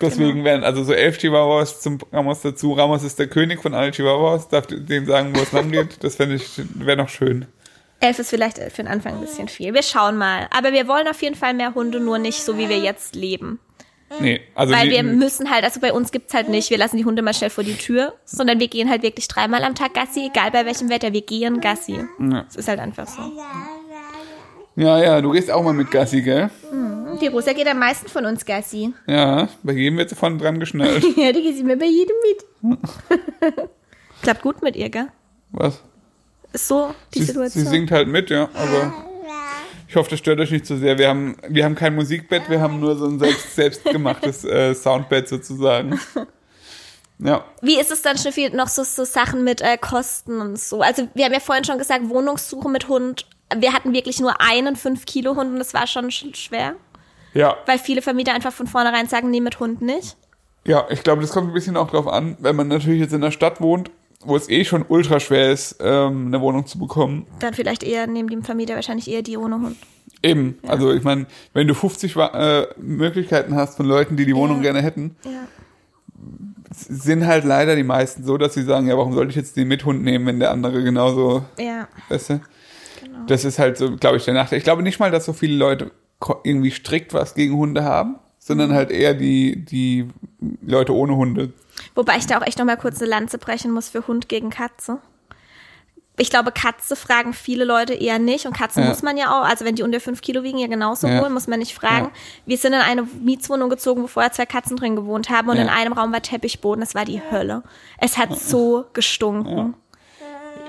Deswegen Genau. werden also so elf Chihuahuas zum Ramos dazu. Ramos ist der König von allen Chihuahuas, darf denen sagen, wo es lang geht. Das fände ich, wäre noch schön. Elf ist vielleicht für den Anfang ein bisschen viel. Wir schauen mal. Aber wir wollen auf jeden Fall mehr Hunde, nur nicht so, wie wir jetzt leben. Nee, also Weil die- wir müssen halt, also bei uns gibt's halt nicht, wir lassen die Hunde mal schnell vor die Tür, sondern wir gehen halt wirklich dreimal am Tag Gassi, egal bei welchem Wetter, wir gehen Gassi. Ja. Es ist halt einfach so. Ja, ja, du gehst auch mal mit Gassi, gell? Die Rosa geht am meisten von uns Gassi. Ja, bei jedem wird sie vorne dran geschnallt. Ja, die geht immer bei jedem mit. Klappt gut mit ihr, gell? Was? Ist so die Sie, Situation. sie singt halt mit, ja, aber ich hoffe, das stört euch nicht zu sehr. Wir haben, wir haben kein Musikbett, wir haben nur so ein selbst, selbstgemachtes äh, Soundbett sozusagen. Ja, Wie ist es dann schon viel noch so, so Sachen mit äh, Kosten und so? Also wir haben ja vorhin schon gesagt, Wohnungssuche mit Hund. Wir hatten wirklich nur einen 5-Kilo-Hund und das war schon sch- schwer, ja, weil viele Vermieter einfach von vornherein sagen, nee, mit Hund nicht. ja, ich glaube, das kommt ein bisschen auch drauf an, wenn man natürlich jetzt in der Stadt wohnt, wo es eh schon ultra schwer ist, ähm, eine Wohnung zu bekommen. Dann vielleicht eher, nehmen die Vermieter wahrscheinlich eher die ohne Hund. Eben, also ich meine, wenn du 50 Wa- äh, Möglichkeiten hast von Leuten, die die Wohnung gerne hätten, Ja. sind halt leider die meisten so, dass sie sagen, ja, warum sollte ich jetzt den Mithund nehmen, wenn der andere genauso, Ja. weißt du? Das ist halt so, glaube ich, der Nachteil. Ich glaube nicht mal, dass so viele Leute irgendwie strikt was gegen Hunde haben, sondern halt eher die, die Leute ohne Hunde. Wobei ich da auch echt noch mal kurz eine Lanze brechen muss für Hund gegen Katze. Ich glaube, Katze fragen viele Leute eher nicht und Katzen Ja. muss man ja auch, also wenn die unter fünf Kilo wiegen, ja genauso Ja. holen, muss man nicht fragen. Ja. Wir sind in eine Mietswohnung gezogen, wo vorher zwei Katzen drin gewohnt haben und Ja. in einem Raum war Teppichboden, es war die Hölle. Es hat so gestunken.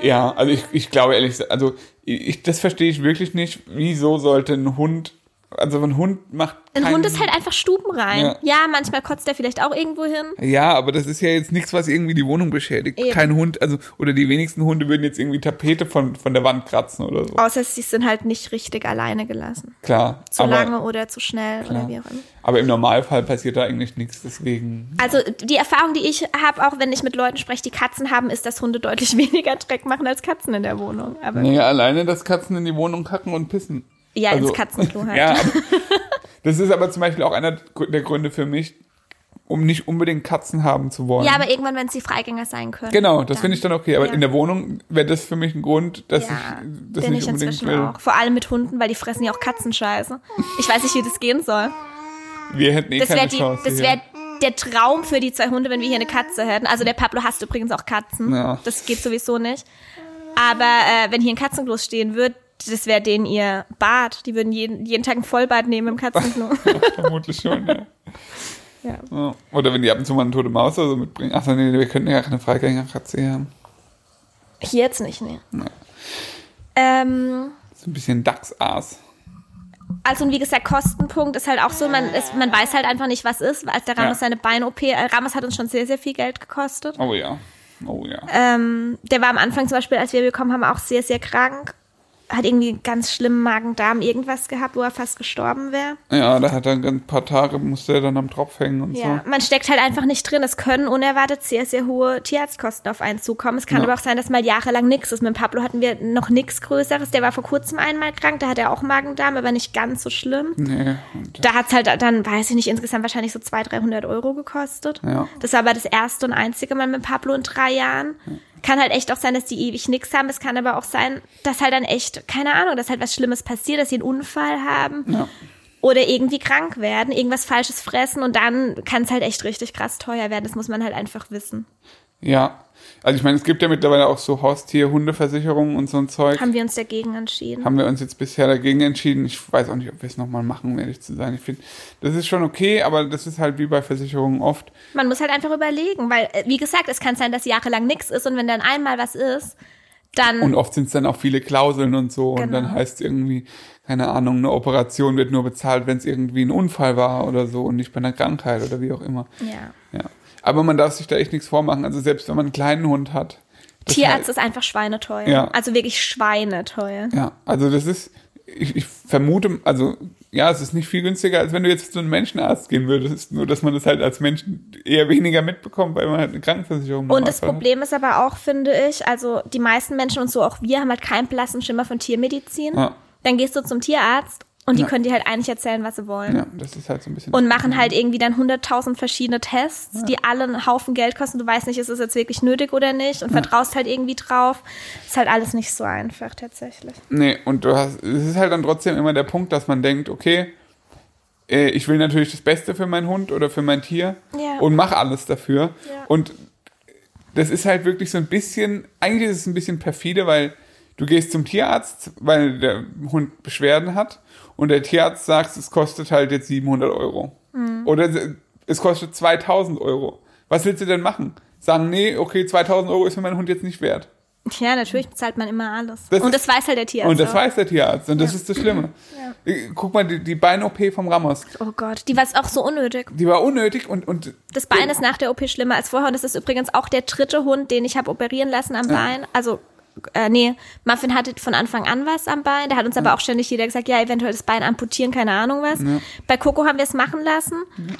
Ja, also ich, ich glaube ehrlich, also ich, das verstehe ich wirklich nicht. Wieso sollte ein Hund, also ein Hund macht Ein Hund ist halt einfach stubenrein. Ja. Ja. manchmal kotzt er vielleicht auch irgendwo hin. Ja, aber das ist ja jetzt nichts, was irgendwie die Wohnung beschädigt. Eben. Kein Hund, also, oder die wenigsten Hunde würden jetzt irgendwie Tapete von, von der Wand kratzen oder so. Außer sie sind halt nicht richtig alleine gelassen. Klar. Zu aber, lange oder zu schnell klar. oder wie auch immer. Aber im Normalfall passiert da eigentlich nichts, deswegen. Also die Erfahrung, die ich habe, auch wenn ich mit Leuten spreche, die Katzen haben, ist, dass Hunde deutlich weniger Dreck machen als Katzen in der Wohnung. Aber Naja, alleine, dass Katzen in die Wohnung kacken und pissen. Ja, Also- ins Katzenklo halt. Ja, das ist aber zum Beispiel auch einer der Gründe für mich, um nicht unbedingt Katzen haben zu wollen. Ja, aber irgendwann, wenn sie Freigänger sein können. Genau, das finde ich dann okay. Aber ja. in der Wohnung wäre das für mich ein Grund, dass ja, ich das bin nicht ich unbedingt inzwischen will. auch. Vor allem mit Hunden, weil die fressen ja auch Katzenscheiße. Ich weiß nicht, wie das gehen soll. Wir hätten eh Das keine wäre Chance. das hier. wär der Traum für die zwei Hunde, wenn wir hier eine Katze hätten. Also der Pablo hasst übrigens auch Katzen. Ja. Das geht sowieso nicht. Aber äh, wenn hier ein Katzenklo stehen würde, das wäre denen ihr Bad. Die würden jeden, jeden Tag ein Vollbad nehmen im Katzenklo. Vermutlich schon, ja. ja. Ja. Oder wenn die ab und zu mal eine tote Maus oder so mitbringen. Achso, nee, wir könnten ja keine Freigängerkatze hier haben. Hier jetzt nicht, nee. Ähm, So ein bisschen Dachsaas. also und wie gesagt, Kostenpunkt ist halt auch so, man, ist, man weiß halt einfach nicht, was ist. Als der Ramos Ja. seine Bein-OP, äh, Ramos hat uns schon sehr, sehr viel Geld gekostet. Oh ja. Oh ja. Ähm, der war am Anfang zum Beispiel, als wir bekommen haben, auch sehr, sehr krank. Hat irgendwie ganz schlimmen Magen-Darm irgendwas gehabt, wo er fast gestorben wäre. Ja, da hat er ein paar Tage, musste er dann am Tropf hängen und Ja, so. man steckt halt einfach nicht drin. Es können unerwartet sehr, sehr hohe Tierarztkosten auf einen zukommen. Es kann Ja. aber auch sein, dass mal jahrelang nichts ist. Mit Pablo hatten wir noch nichts Größeres. Der war vor kurzem einmal krank, da hat er auch Magen-Darm, aber nicht ganz so schlimm. Nee. Da hat's halt dann, weiß ich nicht, insgesamt wahrscheinlich so 200, 300 Euro gekostet. Ja. Das war aber das erste und einzige Mal mit Pablo in drei Jahren. Kann halt echt auch sein, dass die ewig nichts haben. Es kann aber auch sein, dass halt dann echt, keine Ahnung, dass halt was Schlimmes passiert, dass sie einen Unfall haben. ja. Oder irgendwie krank werden, irgendwas Falsches fressen und dann kann es halt echt richtig krass teuer werden. Das muss man halt einfach wissen. ja. Also ich meine, es gibt ja mittlerweile auch so Haustier-Hundeversicherungen und so ein Zeug. Haben wir uns dagegen entschieden. haben wir uns jetzt bisher dagegen entschieden. Ich weiß auch nicht, ob wir es nochmal machen, um ehrlich zu sein. Ich finde, das ist schon okay, aber das ist halt wie bei Versicherungen oft. Man muss halt einfach überlegen, weil, äh, wie gesagt, es kann sein, dass jahrelang nichts ist und wenn dann einmal was ist, dann. Und oft sind es dann auch viele Klauseln und so. Und Genau. dann heißt irgendwie, keine Ahnung, eine Operation wird nur bezahlt, wenn es irgendwie ein Unfall war oder so und nicht bei einer Krankheit oder wie auch immer. ja. Ja. Aber man darf sich da echt nichts vormachen. Also selbst wenn man einen kleinen Hund hat. Tierarzt halt- ist einfach schweineteuer. Ja. Also wirklich schweineteuer. Ja, also das ist, ich, ich vermute, also ja, es ist nicht viel günstiger, als wenn du jetzt zu einem Menschenarzt gehen würdest. Nur, dass man das halt als Mensch eher weniger mitbekommt, weil man halt eine Krankenversicherung Und das Normalfall Problem ist aber auch, finde ich, also die meisten Menschen und so auch wir haben halt keinen blassen Schimmer von Tiermedizin. Ja. Dann gehst du zum Tierarzt und die Ja. können dir halt eigentlich erzählen, was sie wollen. Ja, das ist halt so ein bisschen. Und machen halt irgendwie dann 100.000 verschiedene Tests, die alle einen Haufen Geld kosten. Du weißt nicht, ist es jetzt wirklich nötig oder nicht und vertraust halt irgendwie drauf. Ist halt alles nicht so einfach tatsächlich. Nee, und du hast, es ist halt dann trotzdem immer der Punkt, dass man denkt, okay, äh, ich will natürlich das Beste für meinen Hund oder für mein Tier Ja. und mache alles dafür. Ja. Und das ist halt wirklich so ein bisschen, eigentlich ist es ein bisschen perfide, weil du gehst zum Tierarzt, weil der Hund Beschwerden hat und der Tierarzt sagt, es kostet halt jetzt 700 Euro. Mhm. Oder es kostet 2000 Euro. Was willst du denn machen? Sagen, nee, okay, 2000 Euro ist für meinen Hund jetzt nicht wert. Ja, natürlich bezahlt man immer alles. Das und das weiß halt der Tierarzt. und das auch. weiß der Tierarzt und das ist das Schlimme. Äh, Guck mal, die, die Bein-OP vom Ramos, Oh Gott, die war auch so unnötig. die war unnötig und, und Das Bein ist nach der OP schlimmer als vorher und das ist übrigens auch der dritte Hund, den ich habe operieren lassen am Bein. Also, äh, nee, Muffin hatte von Anfang an was am Bein. Da hat uns aber auch ständig jeder gesagt, ja, eventuell das Bein amputieren, keine Ahnung was. Bei Coco haben wir es machen lassen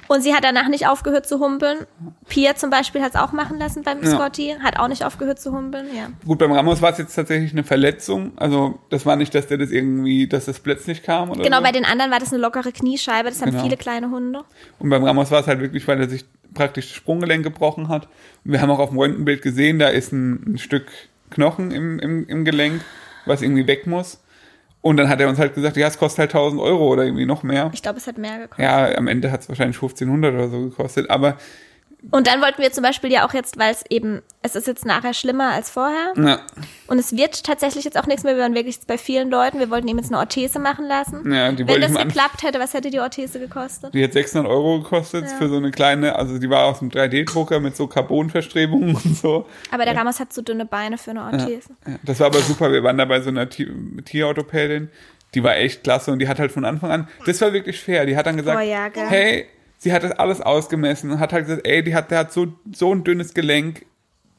und sie hat danach nicht aufgehört zu humpeln. Pia zum Beispiel hat es auch machen lassen beim Ja. Scotty, hat auch nicht aufgehört zu humpeln, ja. Gut, beim Ramos war es jetzt tatsächlich eine Verletzung. Also das war nicht, dass der das irgendwie, dass das plötzlich kam oder Genau, so. bei den anderen war das eine lockere Kniescheibe, das haben Genau. viele kleine Hunde. Und beim Ramos war es halt wirklich, weil er sich praktisch das Sprunggelenk gebrochen hat. Und wir haben auch auf dem Röntgenbild gesehen, da ist ein, ein Stück Knochen im, im, im Gelenk, was irgendwie weg muss. Und dann hat er uns halt gesagt, ja, es kostet halt 1000 Euro oder irgendwie noch mehr. Ich glaube, es hat mehr gekostet. Ja, am Ende hat es wahrscheinlich 1500 oder so gekostet. Aber Und dann wollten wir zum Beispiel ja auch jetzt, weil es eben, es ist jetzt nachher schlimmer als vorher. na, Und es wird tatsächlich jetzt auch nichts mehr. Wir waren wirklich bei vielen Leuten. Wir wollten ihm jetzt eine Orthese machen lassen. Ja, die Wenn das geklappt hätte, was hätte die Orthese gekostet? Die hat 600 Euro gekostet Ja. für so eine kleine, also die war aus einem 3D-Drucker mit so Carbonverstrebungen und so. Aber der Ramos hat zu dünne Beine für eine Orthese. Ja, das war aber super. Wir waren da bei so einer Ti- Tierorthopädin. Die war echt klasse und die hat halt von Anfang an, das war wirklich fair. Die hat dann gesagt, Oh ja, hey, sie hat das alles ausgemessen und hat halt gesagt, ey, die hat, der hat so, so ein dünnes Gelenk.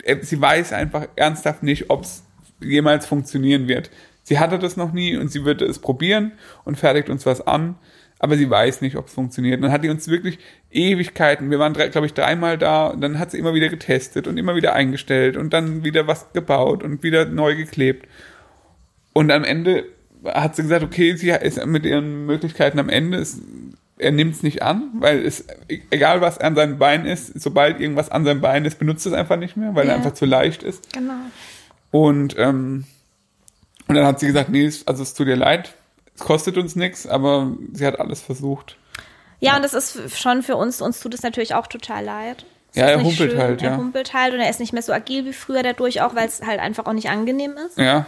Äh, Sie weiß einfach ernsthaft nicht, ob es jemals funktionieren wird. Sie hatte das noch nie und sie würde es probieren und fertigt uns was an, aber sie weiß nicht, ob es funktioniert. Und dann hat die uns wirklich Ewigkeiten, wir waren, glaube ich, dreimal da und dann hat sie immer wieder getestet und immer wieder eingestellt und dann wieder was gebaut und wieder neu geklebt. Und am Ende hat sie gesagt, okay, sie ist mit ihren Möglichkeiten am Ende, ist, er nimmt es nicht an, weil es, egal was an seinem Bein ist, sobald irgendwas an seinem Bein ist, benutzt es einfach nicht mehr, weil Ja. er einfach zu leicht ist. Genau. Und, ähm, und dann hat sie gesagt, nee, es- also es tut ihr leid, es kostet uns nichts, aber sie hat alles versucht. Ja, und das ist schon für uns, uns tut es natürlich auch total leid. Es Ja, er humpelt halt, Er ja. humpelt halt und er ist nicht mehr so agil wie früher dadurch auch, weil es halt einfach auch nicht angenehm ist. Ja,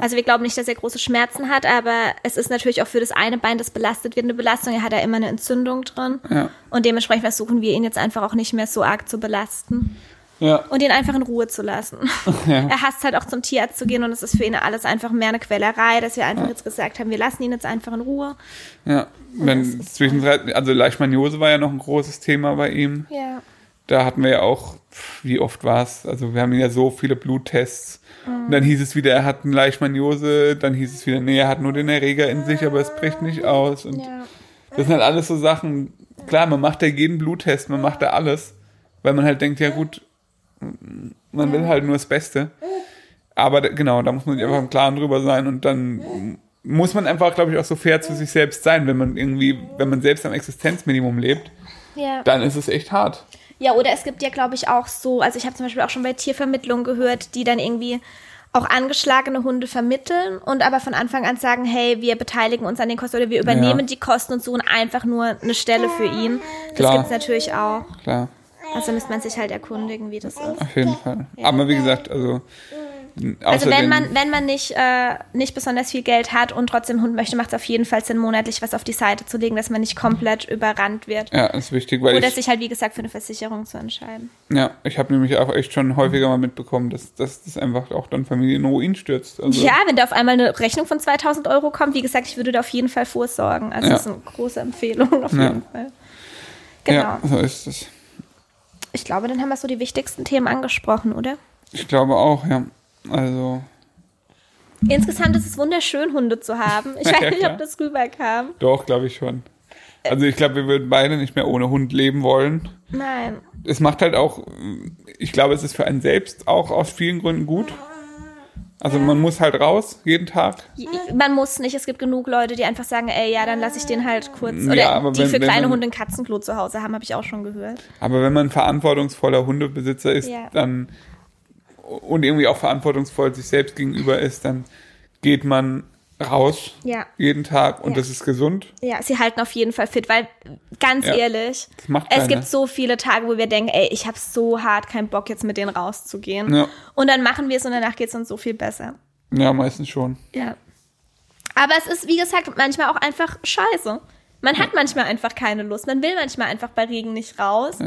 Also wir glauben nicht, dass er große Schmerzen hat, aber es ist natürlich auch für das eine Bein, das belastet wird, eine Belastung. Er hat da immer eine Entzündung drin. ja, Und dementsprechend versuchen wir ihn jetzt einfach auch nicht mehr so arg zu belasten ja, und ihn einfach in Ruhe zu lassen. Er hasst halt auch zum Tierarzt zu gehen und es ist für ihn alles einfach mehr eine Quälerei, dass wir einfach jetzt gesagt haben, wir lassen ihn jetzt einfach in Ruhe. ja. Wenn zwischendrin, also Leishmaniose war ja noch ein großes Thema bei ihm. Ja. da hatten wir ja auch, wie oft war es? Also wir haben ja so viele Bluttests. Und dann hieß es wieder, er hat eine Leishmaniose, dann hieß es wieder, nee, er hat nur den Erreger in sich, aber es bricht nicht aus. Und Ja. das sind halt alles so Sachen, klar, man macht ja jeden Bluttest, man macht da alles, weil man halt denkt, ja gut, man will halt nur das Beste. Aber genau, da muss man sich einfach im Klaren drüber sein und dann muss man einfach, glaube ich, auch so fair zu sich selbst sein, wenn man irgendwie, wenn man selbst am Existenzminimum lebt, Ja. dann ist es echt hart. Ja, oder es gibt ja, glaube ich, auch so, also ich habe zum Beispiel auch schon bei Tiervermittlung gehört, die dann irgendwie auch angeschlagene Hunde vermitteln und aber von Anfang an sagen, hey, wir beteiligen uns an den Kosten oder wir übernehmen Ja. die Kosten und suchen einfach nur eine Stelle für ihn. Das Klar. gibt's natürlich auch. Klar. Also müsste man sich halt erkundigen, wie das ist. Auf jeden Fall. Aber wie gesagt, also. Also wenn man, wenn man nicht, äh, nicht besonders viel Geld hat und trotzdem Hund möchte, macht es auf jeden Fall Sinn, monatlich was auf die Seite zu legen, dass man nicht komplett überrannt wird. Ja, ist wichtig, weil Oder ich, sich halt, wie gesagt, für eine Versicherung zu entscheiden. ja, ich habe nämlich auch echt schon häufiger mal mitbekommen, dass, dass das einfach auch dann Familien in Ruin stürzt. Also, Ja, wenn da auf einmal eine Rechnung von 2000 Euro kommt, wie gesagt, ich würde da auf jeden Fall vorsorgen. Also Ja. das ist eine große Empfehlung auf Ja. jeden Fall. Genau. ja, so ist es. Ich glaube, dann haben wir so die wichtigsten Themen angesprochen, oder? Ich glaube auch, ja. Also, Insgesamt ist es wunderschön, Hunde zu haben. Ich weiß Ja, nicht, ob das rüberkam. doch, glaube ich schon. Also ich glaube, wir würden beide nicht mehr ohne Hund leben wollen. Nein. Es macht halt auch, ich glaube, es ist für einen selbst auch aus vielen Gründen gut. Also man muss halt raus, jeden Tag. Man muss nicht. Es gibt genug Leute, die einfach sagen, ey, ja, dann lasse ich den halt kurz. Oder Ja, aber die wenn- für kleine man- Hunde ein Katzenklo zu Hause haben, habe ich auch schon gehört. Aber wenn man verantwortungsvoller Hundebesitzer ist, Ja. dann und irgendwie auch verantwortungsvoll sich selbst gegenüber ist, dann geht man raus. Ja. Jeden Tag und Ja. das ist gesund. Ja, sie halten auf jeden Fall fit, weil ganz Ja. ehrlich, es gibt so viele Tage, wo wir denken, ey, ich habe so hart keinen Bock jetzt mit denen rauszugehen. Ja. Und dann machen wir es und danach geht es uns so viel besser. Ja, meistens schon. Ja. Aber es ist, wie gesagt, manchmal auch einfach scheiße. Man hat manchmal einfach keine Lust. Man will manchmal einfach bei Regen nicht raus.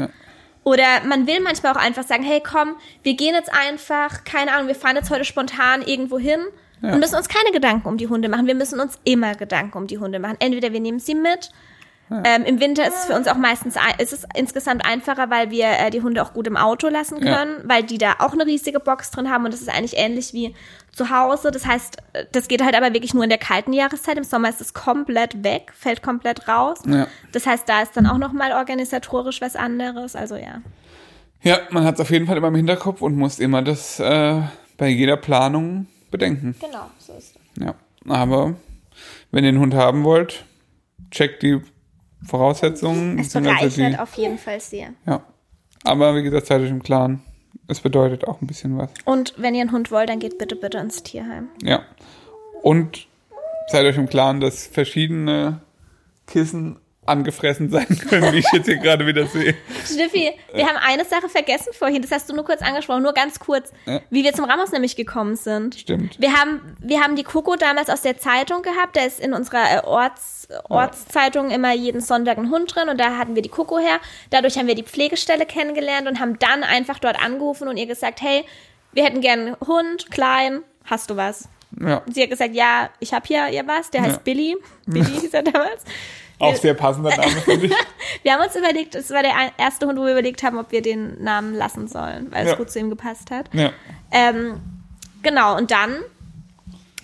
Ja. Oder man will manchmal auch einfach sagen, hey komm, wir gehen jetzt einfach, keine Ahnung, wir fahren jetzt heute spontan irgendwo hin und müssen uns keine Gedanken um die Hunde machen. Wir müssen uns immer Gedanken um die Hunde machen. Entweder wir nehmen sie mit. Ähm, Im Winter ist es für uns auch meistens ist es insgesamt einfacher, weil wir äh, die Hunde auch gut im Auto lassen Ja. können, weil die da auch eine riesige Box drin haben und das ist eigentlich ähnlich wie zu Hause. Das heißt, äh, das geht halt aber wirklich nur in der kalten Jahreszeit. Im Sommer ist es komplett weg, fällt komplett raus. Ja. Das heißt, da ist dann auch noch mal organisatorisch was anderes. Also ja. Ja, man hat es auf jeden Fall immer im Hinterkopf und muss immer das äh, bei jeder Planung bedenken. Genau, so ist es. Ja, aber wenn ihr einen Hund haben wollt, checkt die Voraussetzungen. Es bereichert die, auf jeden Fall sehr. ja. Aber wie gesagt, seid euch im Klaren. Es bedeutet auch ein bisschen was. Und wenn ihr einen Hund wollt, dann geht bitte, bitte ins Tierheim. Ja. Und seid euch im Klaren, dass verschiedene Kissen angefressen sein können, wie ich jetzt hier gerade wieder sehe. Schniffi, wir haben eine Sache vergessen vorhin, das hast du nur kurz angesprochen, nur ganz kurz, Ja. wie wir zum Ramos nämlich gekommen sind. Stimmt. Wir haben, wir haben die Coco damals aus der Zeitung gehabt, da ist in unserer äh, Orts, Ortszeitung immer jeden Sonntag ein Hund drin und da hatten wir die Coco her. Dadurch haben wir die Pflegestelle kennengelernt und haben dann einfach dort angerufen und ihr gesagt, hey, wir hätten gern einen Hund, klein, hast du was? Ja. Sie hat gesagt, ja, ich habe hier ihr was, der heißt Ja. Billy. Billy hieß er damals. Auch sehr passender Name, finde ich. Wir haben uns überlegt, es war der erste Hund, wo wir überlegt haben, ob wir den Namen lassen sollen, weil Ja. es gut zu ihm gepasst hat. Ja. Ähm, genau, und dann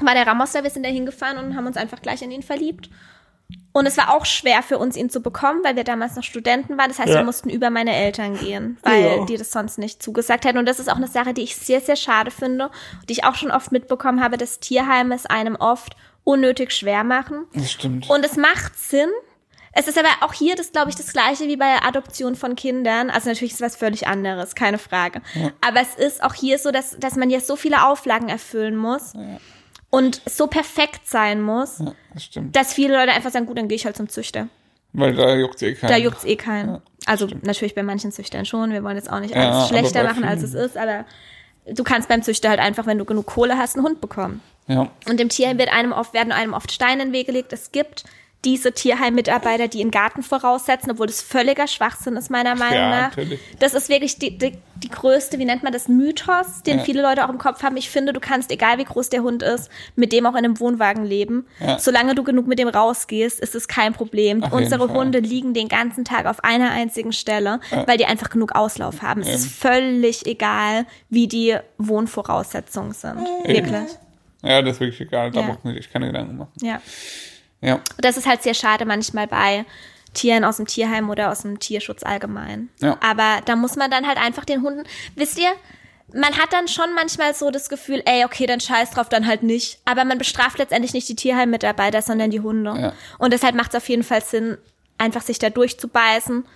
war der Ramos da, wir sind da hingefahren und haben uns einfach gleich in ihn verliebt. Und es war auch schwer für uns, ihn zu bekommen, weil wir damals noch Studenten waren. Das heißt, Ja. wir mussten über meine Eltern gehen, weil Ja. die das sonst nicht zugesagt hätten. Und das ist auch eine Sache, die ich sehr, sehr schade finde, die ich auch schon oft mitbekommen habe, dass Tierheime es einem oft unnötig schwer machen. Das stimmt. Und es macht Sinn. Es ist aber auch hier das, glaube ich, das gleiche wie bei der Adoption von Kindern. Also natürlich ist es was völlig anderes, keine Frage. Aber es ist auch hier so, dass, dass man ja so viele Auflagen erfüllen muss und so perfekt sein muss, ja, das stimmt. dass viele Leute einfach sagen, gut, dann gehe ich halt zum Züchter. Weil da juckt eh keinen. Da juckt's eh keinen. also natürlich bei manchen Züchtern schon. Wir wollen jetzt auch nicht Ja, alles aber schlechter machen, als es ist. Aber du kannst beim Züchter halt einfach, wenn du genug Kohle hast, einen Hund bekommen. Ja. Und im Tierheim wird einem oft, werden einem oft Steine in den Weg gelegt. Es gibt diese Tierheim-Mitarbeiter, die einen Garten voraussetzen, obwohl das völliger Schwachsinn ist, meiner Meinung Ja, nach. natürlich. Das ist wirklich die, die, die größte, wie nennt man das, Mythos, den Ja. viele Leute auch im Kopf haben. Ich finde, du kannst, egal wie groß der Hund ist, mit dem auch in einem Wohnwagen leben. Ja. Solange du genug mit dem rausgehst, ist es kein Problem. Auf Unsere. Hunde liegen den ganzen Tag auf einer einzigen Stelle, weil die einfach genug Auslauf haben. Es ist völlig egal, wie die Wohnvoraussetzungen sind. Eben. Wirklich. Ja, das ist wirklich egal. Da braucht man sich keine Gedanken machen. Ja. Ja. Und das ist halt sehr schade manchmal bei Tieren aus dem Tierheim oder aus dem Tierschutz allgemein. Ja. Aber da muss man dann halt einfach den Hunden, wisst ihr, man hat dann schon manchmal so das Gefühl, ey, okay, dann scheiß drauf, dann halt nicht. Aber man bestraft letztendlich nicht die Tierheim-Mitarbeiter, sondern die Hunde. Ja. Und deshalb macht es auf jeden Fall Sinn, einfach sich da durchzubeißen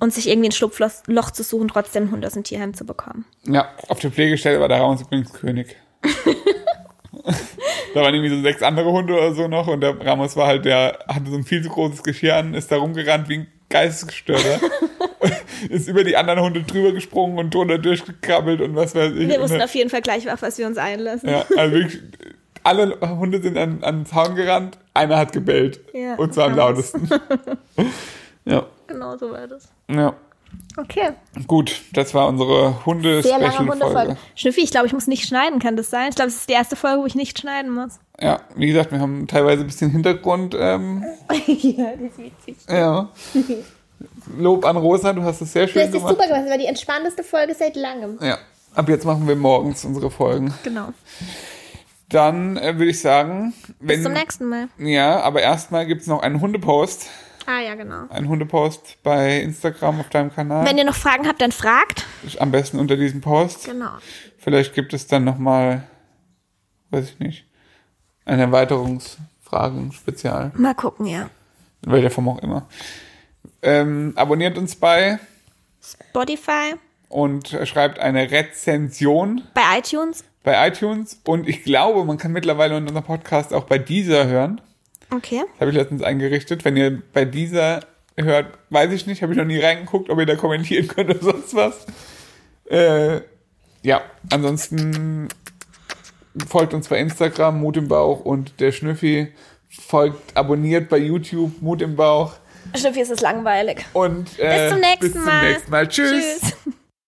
und sich irgendwie ein Schlupfloch Loch zu suchen, trotzdem einen Hund aus dem Tierheim zu bekommen. Ja, auf der Pflegestelle war der Ramos übrigens König. da waren irgendwie so sechs andere Hunde oder so noch und der Ramos war halt, der hatte so ein viel zu großes Geschirr an, ist da rumgerannt wie ein Geistesgestörter. ist über die anderen Hunde drüber gesprungen und drunter durchgekrabbelt und was weiß ich. Wir wussten auf jeden Fall gleich, auf was wir uns einlassen. ja, also wirklich, alle Hunde sind an, an den Zaun gerannt, einer hat gebellt. Ja, und zwar am lautesten. ja, Genau so war das. ja. Okay. Gut, das war unsere Sehr lange. Hundefolge. Schnüffi, ich glaube, ich muss nicht schneiden, kann das sein? Ich glaube, es ist die erste Folge, wo ich nicht schneiden muss. Ja, wie gesagt, wir haben teilweise ein bisschen Hintergrund. Ähm, ja, das ist witzig. ja. Lob an Rosa, du hast es sehr Du schön hast das gemacht. super gemacht, das war die entspannteste Folge seit langem. Ja. Ab jetzt machen wir morgens unsere Folgen. Genau. Dann äh, würde ich sagen, wenn. Bis zum nächsten Mal. Ja, aber erstmal gibt's noch einen Hundepost. Ah ja, genau. Einen Hundepost bei Instagram auf deinem Kanal. Wenn ihr noch Fragen habt, dann fragt. Am besten unter diesem Post. Genau. Vielleicht gibt es dann nochmal, weiß ich nicht, ein Erweiterungsfragen-Spezial. Mal gucken, ja. In welcher Form auch immer. Ähm, abonniert uns bei Spotify, und schreibt eine Rezension Bei iTunes? bei iTunes. Und ich glaube, man kann mittlerweile unseren Podcast auch bei dieser hören. Okay. Das habe ich letztens eingerichtet. Wenn ihr bei dieser hört, weiß ich nicht, habe ich noch nie reingeguckt, ob ihr da kommentieren könnt oder sonst was. Äh, ja, ansonsten folgt uns bei Instagram, Mut im Bauch und der Schnüffi. Folgt, abonniert bei YouTube, Mut im Bauch. Schnüffi ist es langweilig. Und äh, Bis zum nächsten bis zum Mal. nächsten Mal. Tschüss. Tschüss.